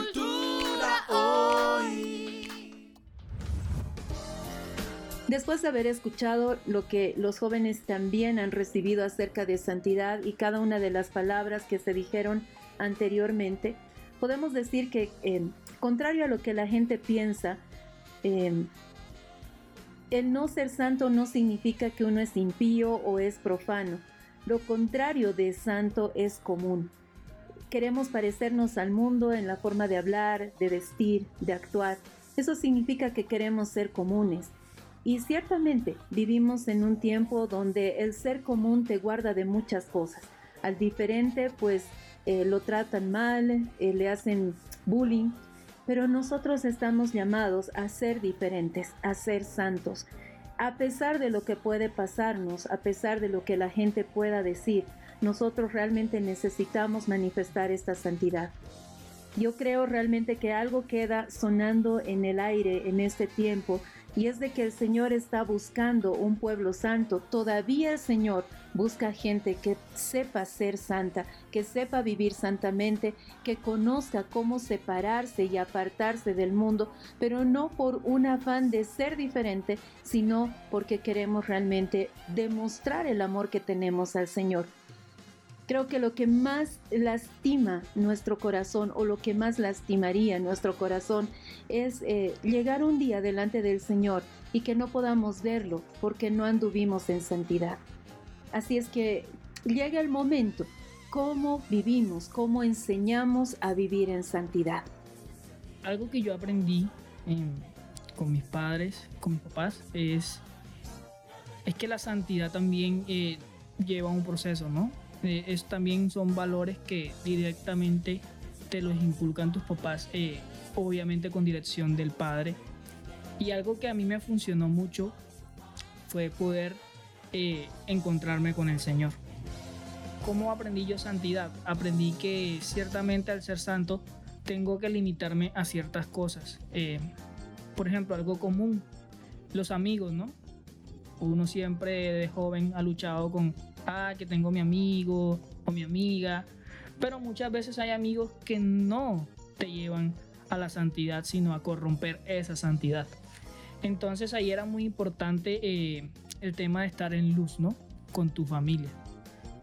Después de haber escuchado lo que los jóvenes también han recibido acerca de santidad y cada una de las palabras que se dijeron anteriormente, podemos decir que, eh, contrario a lo que la gente piensa, eh, el no ser santo no significa que uno es impío o es profano. Lo contrario de santo es común. Queremos parecernos al mundo en la forma de hablar, de vestir, de actuar. Eso significa que queremos ser comunes. Y ciertamente vivimos en un tiempo donde el ser común te guarda de muchas cosas. Al diferente pues eh, lo tratan mal, eh, le hacen bullying, pero nosotros estamos llamados a ser diferentes, a ser santos. A pesar de lo que puede pasarnos, a pesar de lo que la gente pueda decir, nosotros realmente necesitamos manifestar esta santidad. Yo creo realmente que algo queda sonando en el aire en este tiempo y es de que el Señor está buscando un pueblo santo. Todavía el Señor busca gente que sepa ser santa, que sepa vivir santamente, que conozca cómo separarse y apartarse del mundo, pero no por un afán de ser diferente, sino porque queremos realmente demostrar el amor que tenemos al Señor. Creo que lo que más lastima nuestro corazón o lo que más lastimaría nuestro corazón es eh, llegar un día delante del Señor y que no podamos verlo porque no anduvimos en santidad. Así es que llega el momento, cómo vivimos, cómo enseñamos a vivir en santidad. Algo que yo aprendí con mis padres, con mis papás, es, es que la santidad también eh, lleva un proceso, ¿no? Eh, es, también son valores que directamente te los inculcan tus papás, eh, obviamente con dirección del padre. Y algo que a mí me funcionó mucho fue poder eh, encontrarme con el Señor. ¿Cómo aprendí yo santidad? Aprendí que ciertamente al ser santo tengo que limitarme a ciertas cosas. Eh, por ejemplo, algo común, los amigos, ¿no? Uno siempre de joven ha luchado con, ah, que tengo mi amigo o mi amiga, pero muchas veces hay amigos que no te llevan a la santidad, sino a corromper esa santidad. Entonces ahí era muy importante eh, el tema de estar en luz, ¿no? Con tu familia.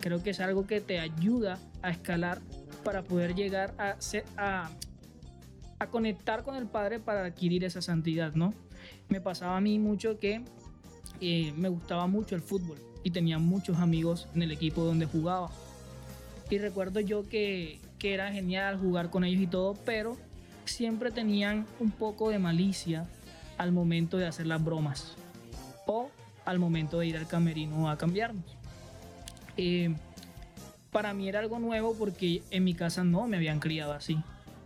Creo que es algo que te ayuda a escalar para poder llegar a, conectar con el Padre para adquirir esa santidad, ¿no? Me pasaba a mí mucho que eh, me gustaba mucho el fútbol y tenía muchos amigos en el equipo donde jugaba. Y recuerdo yo que, que era genial jugar con ellos y todo, pero siempre tenían un poco de malicia al momento de hacer las bromas o al momento de ir al camerino a cambiarnos. Eh, para mí era algo nuevo porque en mi casa no me habían criado así.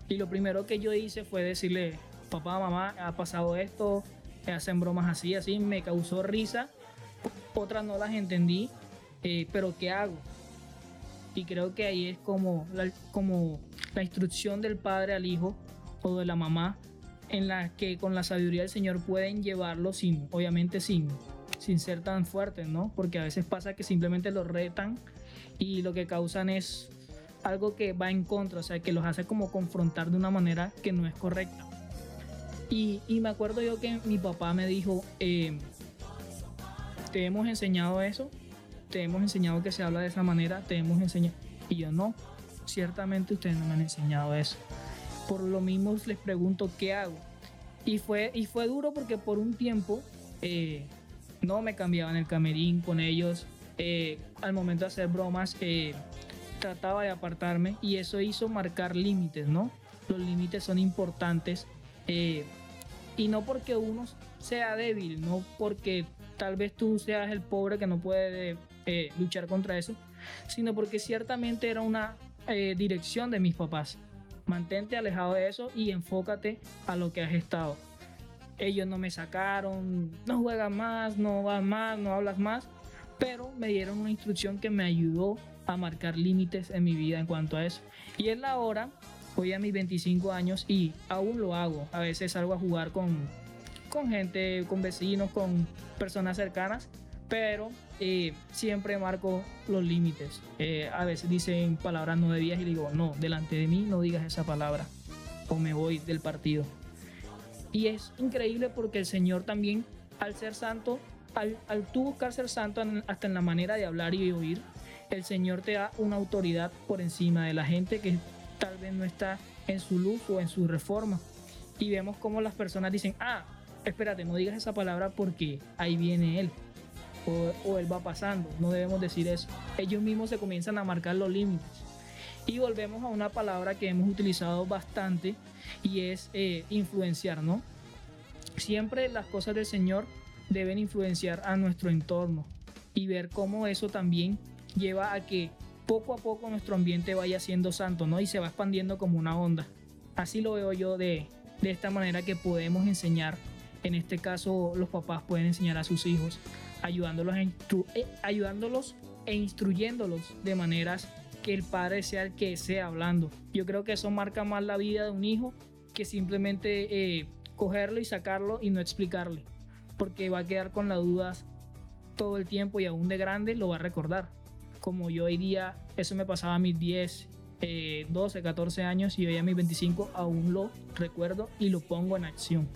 Y lo primero que yo hice fue decirle, papá, mamá, ha pasado esto, hacen bromas así, así, me causó risa. Otras no las entendí, eh, pero ¿qué hago? Y creo que ahí es como como la instrucción del padre al hijo o de la mamá en la que con la sabiduría del Señor pueden llevarlo sin, obviamente sin, sin ser tan fuertes, ¿no? Porque a veces pasa que simplemente los retan y lo que causan es algo que va en contra, o sea, que los hace como confrontar de una manera que no es correcta. Y, y me acuerdo yo que mi papá me dijo, eh, te hemos enseñado eso, te hemos enseñado que se habla de esa manera, te hemos enseñado. Y yo no, ciertamente ustedes no me han enseñado eso por lo mismo les pregunto qué hago. Y fue, y fue duro porque por un tiempo eh, no me cambiaban el camerín con ellos. Eh, al momento de hacer bromas, eh, trataba de apartarme y eso hizo marcar límites, ¿no? Los límites son importantes y no porque uno sea débil, no porque tal vez tú seas el pobre que no puede luchar contra eso, sino porque ciertamente era una dirección de mis papás mantente alejado de eso y enfócate a lo que has estado. Ellos no me sacaron, no juegas más, no vas más, no hablas más, pero me dieron una instrucción que me ayudó a marcar límites en mi vida en cuanto a eso. Y es la hora, hoy a mis 25 años y aún lo hago. A veces salgo a jugar con, con gente, con vecinos, con personas cercanas, pero eh, siempre marco los límites. Eh, a veces dicen palabras no debidas y digo, no, delante de mí no digas esa palabra o me voy del partido. Y es increíble porque el Señor también, al ser santo, al, tú buscar ser santo hasta en la manera de hablar y oír, el Señor te da una autoridad por encima de la gente que tal vez no está en su luz o en su reforma. Y vemos cómo las personas dicen, ah, espérate, no digas esa palabra porque ahí viene Él o, él va pasando. No debemos decir eso. Ellos mismos se comienzan a marcar los límites. Y volvemos a una palabra que hemos utilizado bastante y es eh, influenciar, ¿no? Siempre las cosas del Señor deben influenciar a nuestro entorno y ver cómo eso también lleva a que poco a poco nuestro ambiente vaya siendo santo, ¿no? Y se va expandiendo como una onda. Así lo veo yo de, de esta manera que podemos enseñar. En este caso, los papás pueden enseñar a sus hijos ayudándolos, eh, ayudándolos e instruyéndolos de maneras que el padre sea el que sea hablando. Yo creo que eso marca más la vida de un hijo que simplemente eh, cogerlo y sacarlo y no explicarle, porque va a quedar con las dudas todo el tiempo y aún de grande lo va a recordar. Como yo hoy día, eso me pasaba a mis 10, 12, 14 años y hoy a mis 25 aún lo recuerdo y lo pongo en acción.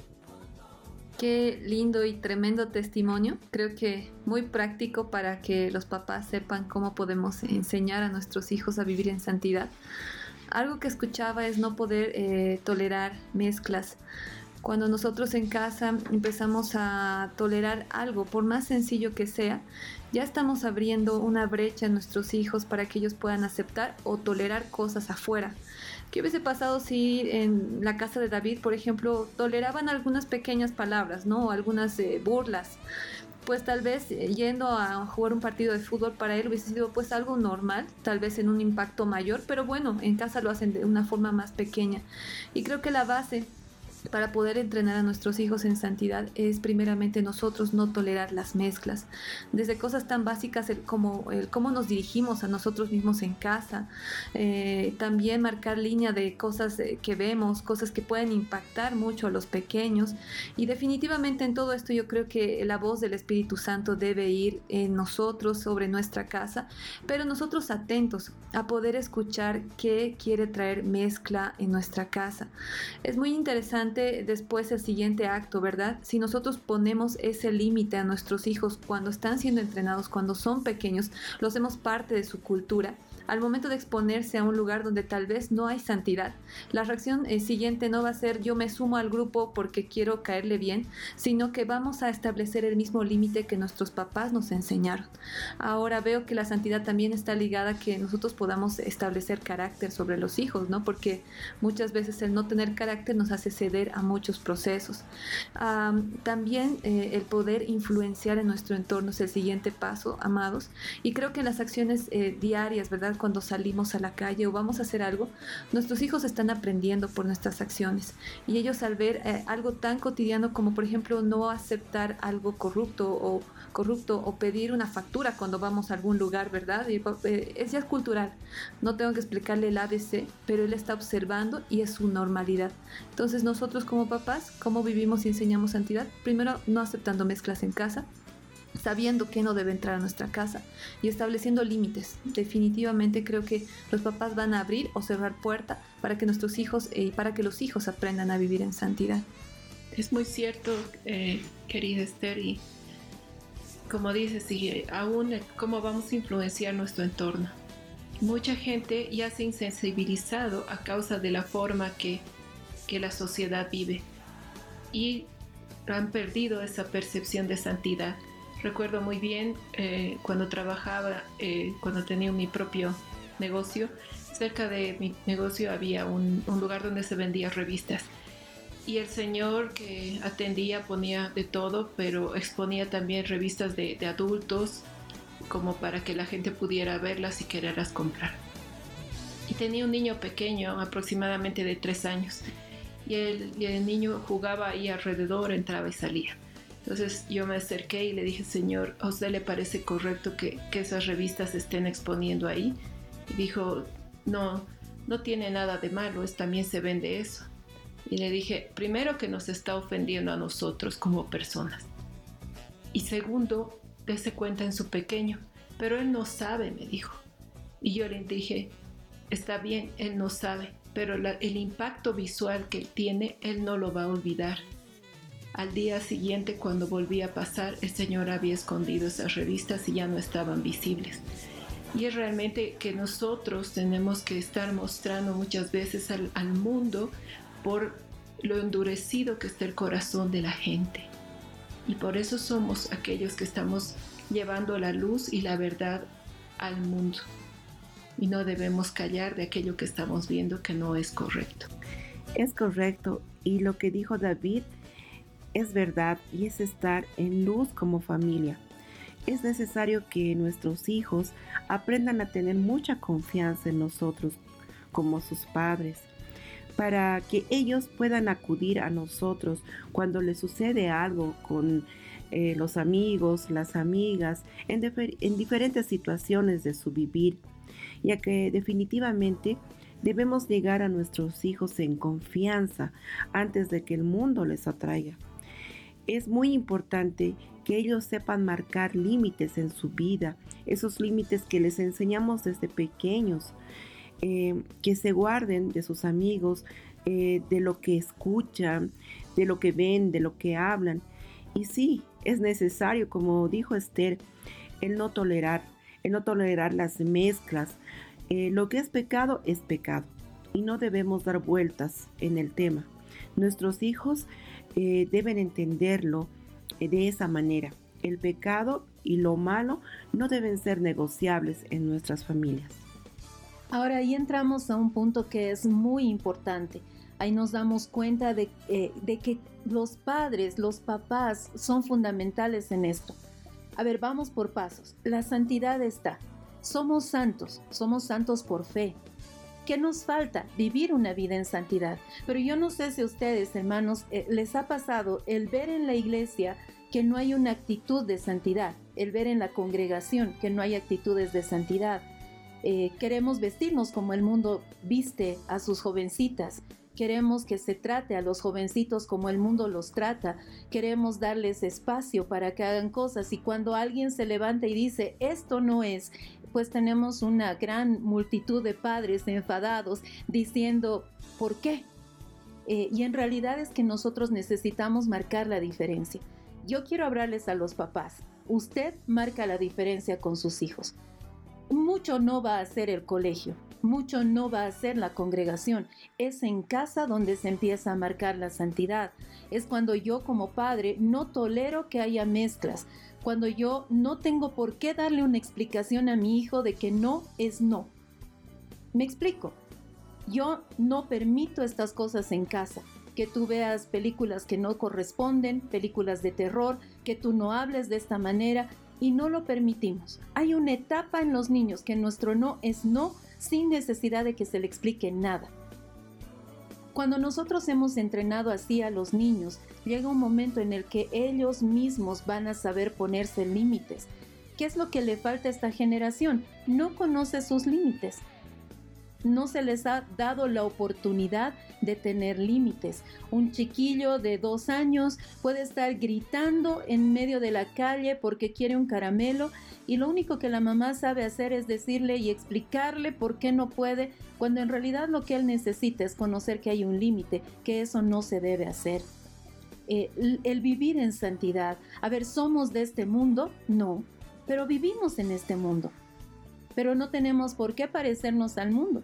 Qué lindo y tremendo testimonio. Creo que muy práctico para que los papás sepan cómo podemos enseñar a nuestros hijos a vivir en santidad. Algo que escuchaba es no poder eh, tolerar mezclas. Cuando nosotros en casa empezamos a tolerar algo, por más sencillo que sea, ya estamos abriendo una brecha en nuestros hijos para que ellos puedan aceptar o tolerar cosas afuera. ¿Qué hubiese pasado si en la casa de David, por ejemplo, toleraban algunas pequeñas palabras, ¿no? algunas eh, burlas. pues tal vez eh, yendo a jugar un partido de fútbol para él hubiese sido pues algo normal, tal vez en un impacto mayor, pero bueno, en casa lo hacen de una forma más pequeña. Y creo que la base para poder entrenar a nuestros hijos en santidad es primeramente nosotros no tolerar las mezclas, desde cosas tan básicas como el cómo nos dirigimos a nosotros mismos en casa, eh, también marcar línea de cosas eh, que vemos, cosas que pueden impactar mucho a los pequeños y definitivamente en todo esto yo creo que la voz del Espíritu Santo debe ir en nosotros sobre nuestra casa, pero nosotros atentos a poder escuchar qué quiere traer mezcla en nuestra casa. Es muy interesante después el siguiente acto, ¿verdad? Si nosotros ponemos ese límite a nuestros hijos cuando están siendo entrenados, cuando son pequeños, lo hacemos parte de su cultura al momento de exponerse a un lugar donde tal vez no hay santidad. La reacción eh, siguiente no va a ser yo me sumo al grupo porque quiero caerle bien, sino que vamos a establecer el mismo límite que nuestros papás nos enseñaron. Ahora veo que la santidad también está ligada a que nosotros podamos establecer carácter sobre los hijos, ¿no? Porque muchas veces el no tener carácter nos hace ceder a muchos procesos. también eh, el poder influenciar en nuestro entorno es el siguiente paso, amados. Y creo que las acciones eh, diarias, ¿verdad? Cuando salimos a la calle o vamos a hacer algo, nuestros hijos están aprendiendo por nuestras acciones y ellos al ver eh, algo tan cotidiano como por ejemplo no aceptar algo corrupto o corrupto o pedir una factura cuando vamos a algún lugar, ¿verdad? Y, eh, es ya cultural, no tengo que explicarle el ABC, pero él está observando y es su normalidad. Entonces nosotros como papás, ¿cómo vivimos y enseñamos santidad? Primero, no aceptando mezclas en casa, sabiendo que no debe entrar a nuestra casa y estableciendo límites. Definitivamente creo que los papás van a abrir o cerrar puerta para que nuestros hijos y eh, para que los hijos aprendan a vivir en santidad. Es muy cierto, eh, querida Esther, y como dices, y aún cómo vamos a influenciar nuestro entorno. Mucha gente ya se ha insensibilizado a causa de la forma que, que la sociedad vive y han perdido esa percepción de santidad Recuerdo muy bien eh, cuando trabajaba, eh, cuando tenía mi propio negocio, cerca de mi negocio había un, lugar donde se vendían revistas. Y el señor que atendía ponía de todo, pero exponía también revistas de, adultos, como para que la gente pudiera verlas y quererlas comprar. Y tenía un niño pequeño, aproximadamente de tres años, y el, y el niño jugaba ahí alrededor, entraba y salía. Entonces yo me acerqué y le dije, Señor, ¿a usted le parece correcto que, esas revistas estén exponiendo ahí? Y dijo, no, no tiene nada de malo, es, también se vende eso. Y le dije, primero que nos está ofendiendo a nosotros como personas. Y segundo, dése cuenta en su pequeño, pero él no sabe, me dijo. Y yo le dije, está bien, él no sabe, pero el impacto visual que él tiene, él no lo va a olvidar. Al día siguiente, cuando volví a pasar, el Señor había escondido esas revistas y ya no estaban visibles. Y es realmente que nosotros tenemos que estar mostrando muchas veces al, mundo por lo endurecido que está el corazón de la gente. Y por eso somos aquellos que estamos llevando la luz y la verdad al mundo. Y no debemos callar de aquello que estamos viendo que no es correcto. Es correcto. Y lo que dijo David es verdad y es estar en luz como familia. Es necesario que nuestros hijos aprendan a tener mucha confianza en nosotros como sus padres, para que ellos puedan acudir a nosotros cuando les sucede algo con eh, los amigos, las amigas, en, en diferentes situaciones de su vivir, ya que definitivamente debemos llegar a nuestros hijos en confianza antes de que el mundo les atraiga es muy importante que ellos sepan marcar límites en su vida, esos límites que les enseñamos desde pequeños, eh, que se guarden de sus amigos, eh, de lo que escuchan, de lo que ven, de lo que hablan. Y sí, es necesario, como dijo Esther, el no tolerar, el no tolerar las mezclas. Eh, lo que es pecado es pecado y no debemos dar vueltas en el tema. Nuestros hijos eh, deben entenderlo eh, de esa manera. El pecado y lo malo no deben ser negociables en nuestras familias. Ahora ahí entramos a un punto que es muy importante. Ahí nos damos cuenta de, eh, de que los padres, los papás son fundamentales en esto. A ver, vamos por pasos. La santidad está. Somos santos, somos santos por fe. ¿Qué nos falta? Vivir una vida en santidad. Pero yo no sé si a ustedes, hermanos, eh, les ha pasado el ver en la iglesia que no hay una actitud de santidad, el ver en la congregación que no hay actitudes de santidad. Eh, queremos vestirnos como el mundo viste a sus jovencitas. Queremos que se trate a los jovencitos como el mundo los trata. Queremos darles espacio para que hagan cosas. Y cuando alguien se levanta y dice, esto no es, pues tenemos una gran multitud de padres enfadados diciendo, ¿por qué? Eh, y en realidad es que nosotros necesitamos marcar la diferencia. Yo quiero hablarles a los papás. Usted marca la diferencia con sus hijos. Mucho no va a hacer el colegio, mucho no va a ser la congregación. Es en casa donde se empieza a marcar la santidad. Es cuando yo como padre no tolero que haya mezclas. Cuando yo no tengo por qué darle una explicación a mi hijo de que no es no. Me explico. Yo no permito estas cosas en casa. Que tú veas películas que no corresponden, películas de terror, que tú no hables de esta manera y no lo permitimos. Hay una etapa en los niños que nuestro no es no sin necesidad de que se le explique nada. Cuando nosotros hemos entrenado así a los niños, llega un momento en el que ellos mismos van a saber ponerse límites. ¿Qué es lo que le falta a esta generación? No conoce sus límites no se les ha dado la oportunidad de tener límites. Un chiquillo de dos años puede estar gritando en medio de la calle porque quiere un caramelo y lo único que la mamá sabe hacer es decirle y explicarle por qué no puede, cuando en realidad lo que él necesita es conocer que hay un límite, que eso no se debe hacer. Eh, el vivir en santidad. A ver, ¿somos de este mundo? No, pero vivimos en este mundo. Pero no tenemos por qué parecernos al mundo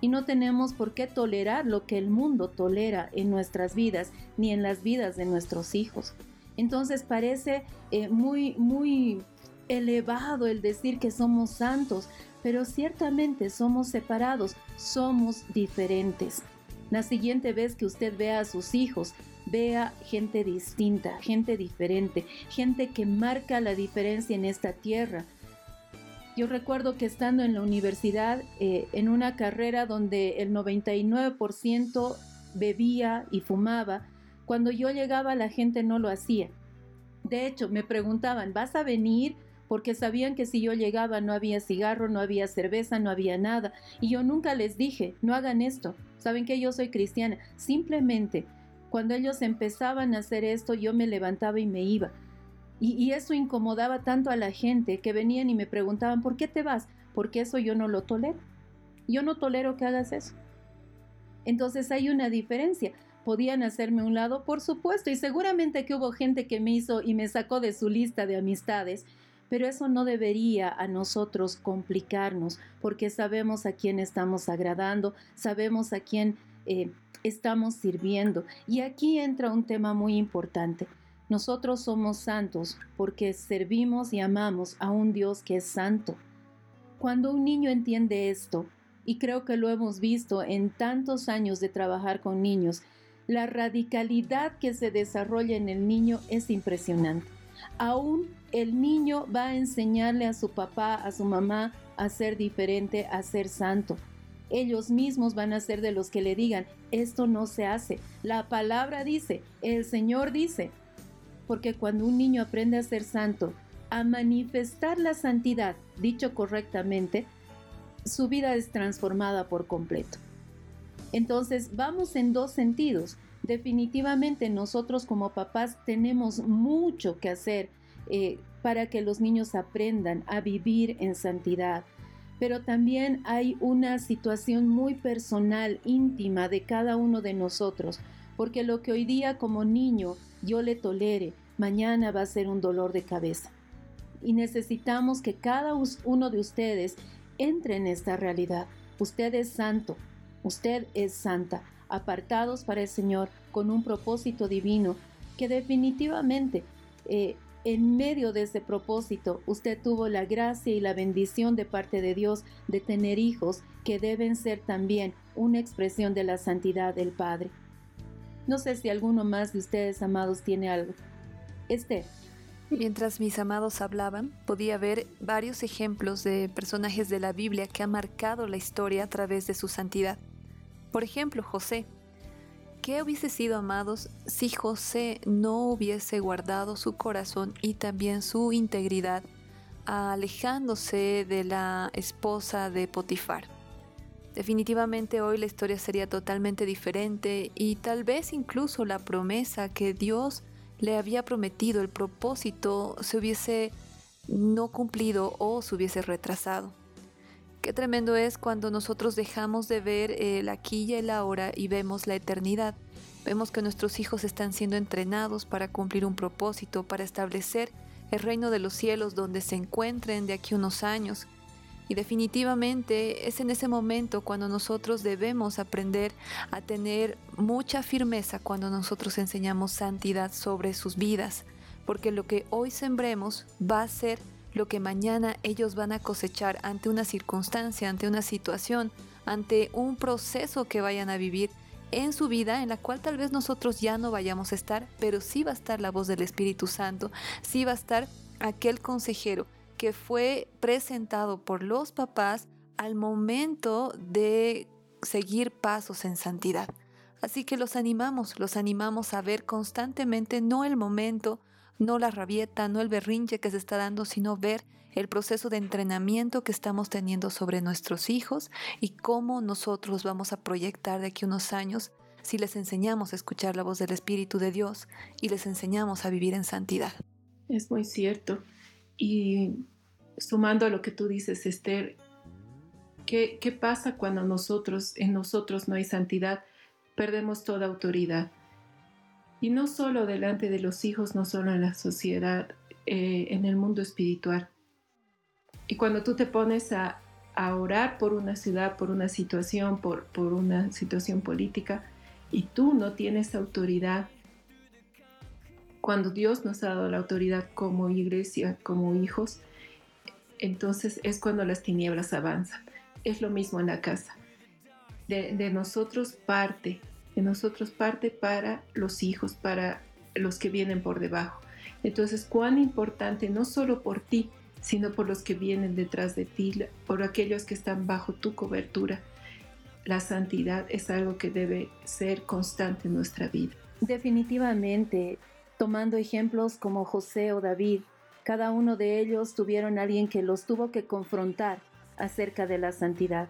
y no tenemos por qué tolerar lo que el mundo tolera en nuestras vidas ni en las vidas de nuestros hijos. Entonces parece eh, muy, muy elevado el decir que somos santos, pero ciertamente somos separados, somos diferentes. La siguiente vez que usted vea a sus hijos, vea gente distinta, gente diferente, gente que marca la diferencia en esta tierra, yo recuerdo que estando en la universidad, eh, en una carrera donde el 99% bebía y fumaba, cuando yo llegaba la gente no lo hacía. De hecho, me preguntaban, ¿vas a venir? Porque sabían que si yo llegaba no había cigarro, no había cerveza, no había nada. Y yo nunca les dije, no hagan esto. Saben que yo soy cristiana. Simplemente, cuando ellos empezaban a hacer esto, yo me levantaba y me iba y, eso incomodaba tanto a la gente que venían y me preguntaban, ¿por qué te vas? Porque eso yo no lo tolero. Yo no tolero que hagas eso. Entonces hay una diferencia. Podían hacerme un lado, por supuesto, y seguramente que hubo gente que me hizo y me sacó de su lista de amistades, pero eso no debería a nosotros complicarnos, porque sabemos a quién estamos agradando, sabemos a quién eh, estamos sirviendo. Y aquí entra un tema muy importante. Nosotros somos santos porque servimos y amamos a un Dios que es santo. Cuando un niño entiende esto, y creo que lo hemos visto en tantos años de trabajar con niños, la radicalidad que se desarrolla en el niño es impresionante. Aún el niño va a enseñarle a su papá, a su mamá, a ser diferente, a ser santo. Ellos mismos van a ser de los que le digan, esto no se hace. La palabra dice, el Señor dice, porque cuando un niño aprende a ser santo, a manifestar la santidad, dicho correctamente, su vida es transformada por completo. Entonces, vamos en dos sentidos. Definitivamente nosotros como papás tenemos mucho que hacer eh, para que los niños aprendan a vivir en santidad. Pero también hay una situación muy personal, íntima de cada uno de nosotros, porque lo que hoy día como niño yo le tolere, mañana va a ser un dolor de cabeza. Y necesitamos que cada uno de ustedes entre en esta realidad. Usted es santo, usted es santa, apartados para el Señor con un propósito divino que definitivamente eh, en medio de ese propósito usted tuvo la gracia y la bendición de parte de Dios de tener hijos que deben ser también una expresión de la santidad del Padre. No sé si alguno más de ustedes, amados, tiene algo. Esther. Mientras mis amados hablaban, podía ver varios ejemplos de personajes de la Biblia que han marcado la historia a través de su santidad. Por ejemplo, José. ¿Qué hubiese sido, amados, si José no hubiese guardado su corazón y también su integridad, alejándose de la esposa de Potifar? Definitivamente hoy la historia sería totalmente diferente y tal vez incluso la promesa que Dios le había prometido, el propósito se hubiese no cumplido o se hubiese retrasado. Qué tremendo es cuando nosotros dejamos de ver el aquí y el ahora y vemos la eternidad. Vemos que nuestros hijos están siendo entrenados para cumplir un propósito, para establecer el reino de los cielos donde se encuentren de aquí unos años. Y definitivamente es en ese momento cuando nosotros debemos aprender a tener mucha firmeza cuando nosotros enseñamos santidad sobre sus vidas, porque lo que hoy sembremos va a ser lo que mañana ellos van a cosechar ante una circunstancia, ante una situación, ante un proceso que vayan a vivir en su vida en la cual tal vez nosotros ya no vayamos a estar, pero sí va a estar la voz del Espíritu Santo, sí va a estar aquel consejero que fue presentado por los papás al momento de seguir pasos en santidad. Así que los animamos, los animamos a ver constantemente no el momento, no la rabieta, no el berrinche que se está dando, sino ver el proceso de entrenamiento que estamos teniendo sobre nuestros hijos y cómo nosotros vamos a proyectar de aquí unos años si les enseñamos a escuchar la voz del Espíritu de Dios y les enseñamos a vivir en santidad. Es muy cierto. Y sumando a lo que tú dices, Esther, ¿qué, ¿qué, pasa cuando nosotros, en nosotros no hay santidad? Perdemos toda autoridad. Y no solo delante de los hijos, no solo en la sociedad, eh, en el mundo espiritual. Y cuando tú te pones a, a orar por una ciudad, por una situación, por, por una situación política, y tú no tienes autoridad, cuando Dios nos ha dado la autoridad como iglesia, como hijos, entonces es cuando las tinieblas avanzan. Es lo mismo en la casa. De, de, nosotros parte, de nosotros parte para los hijos, para los que vienen por debajo. Entonces, cuán importante, no solo por ti, sino por los que vienen detrás de ti, por aquellos que están bajo tu cobertura. La santidad es algo que debe ser constante en nuestra vida. Definitivamente, tomando ejemplos como José o David, cada uno de ellos tuvieron alguien que los tuvo que confrontar acerca de la santidad.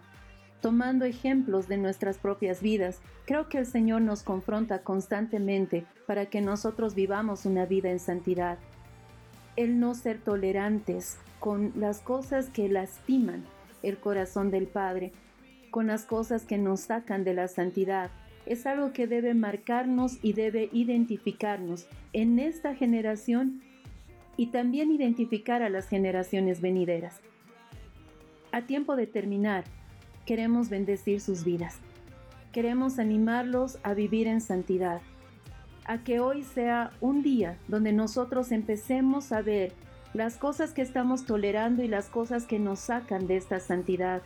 Tomando ejemplos de nuestras propias vidas, creo que el Señor nos confronta constantemente para que nosotros vivamos una vida en santidad. El no ser tolerantes con las cosas que lastiman el corazón del Padre, con las cosas que nos sacan de la santidad, es algo que debe marcarnos y debe identificarnos en esta generación y también identificar a las generaciones venideras. A tiempo de terminar, queremos bendecir sus vidas. Queremos animarlos a vivir en santidad, a que hoy sea un día donde nosotros empecemos a ver las cosas que estamos tolerando y las cosas que nos sacan de esta santidad,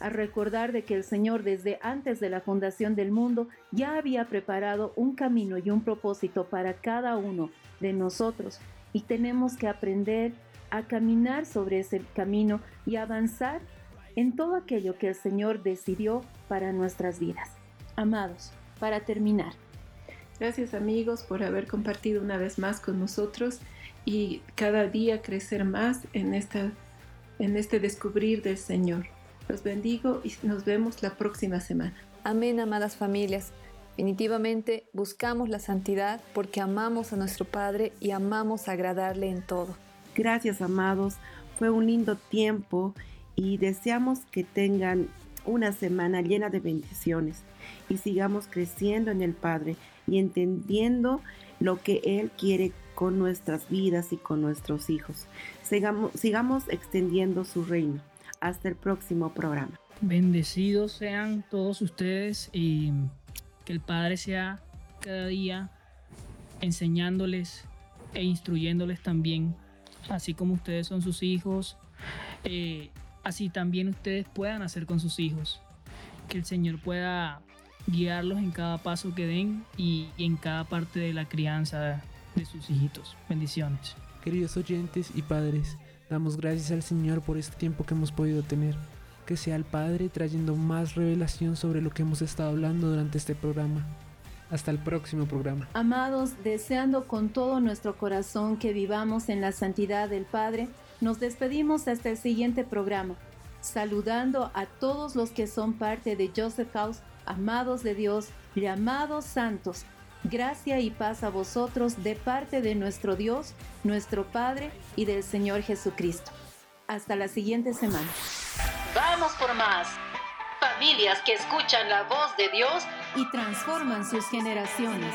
a recordar de que el Señor desde antes de la fundación del mundo ya había preparado un camino y un propósito para cada uno de nosotros y tenemos que aprender a caminar sobre ese camino y avanzar en todo aquello que el Señor decidió para nuestras vidas. Amados, para terminar. Gracias amigos por haber compartido una vez más con nosotros y cada día crecer más en, esta, en este descubrir del Señor. Los bendigo y nos vemos la próxima semana. Amén, amadas familias. Definitivamente buscamos la santidad porque amamos a nuestro Padre y amamos agradarle en todo. Gracias, amados. Fue un lindo tiempo y deseamos que tengan una semana llena de bendiciones y sigamos creciendo en el Padre y entendiendo lo que Él quiere con nuestras vidas y con nuestros hijos. Sigamos, sigamos extendiendo su reino. Hasta el próximo programa. Bendecidos sean todos ustedes y que el Padre sea cada día enseñándoles e instruyéndoles también, así como ustedes son sus hijos, eh, así también ustedes puedan hacer con sus hijos. Que el Señor pueda guiarlos en cada paso que den y, y en cada parte de la crianza de sus hijitos. Bendiciones. Queridos oyentes y padres, damos gracias al Señor por este tiempo que hemos podido tener. Que sea el Padre trayendo más revelación sobre lo que hemos estado hablando durante este programa. Hasta el próximo programa. Amados, deseando con todo nuestro corazón que vivamos en la santidad del Padre, nos despedimos hasta el siguiente programa, saludando a todos los que son parte de Joseph House, amados de Dios, llamados santos. Gracia y paz a vosotros de parte de nuestro Dios, nuestro Padre y del Señor Jesucristo. Hasta la siguiente semana. Vamos por más. Familias que escuchan la voz de Dios y transforman sus generaciones.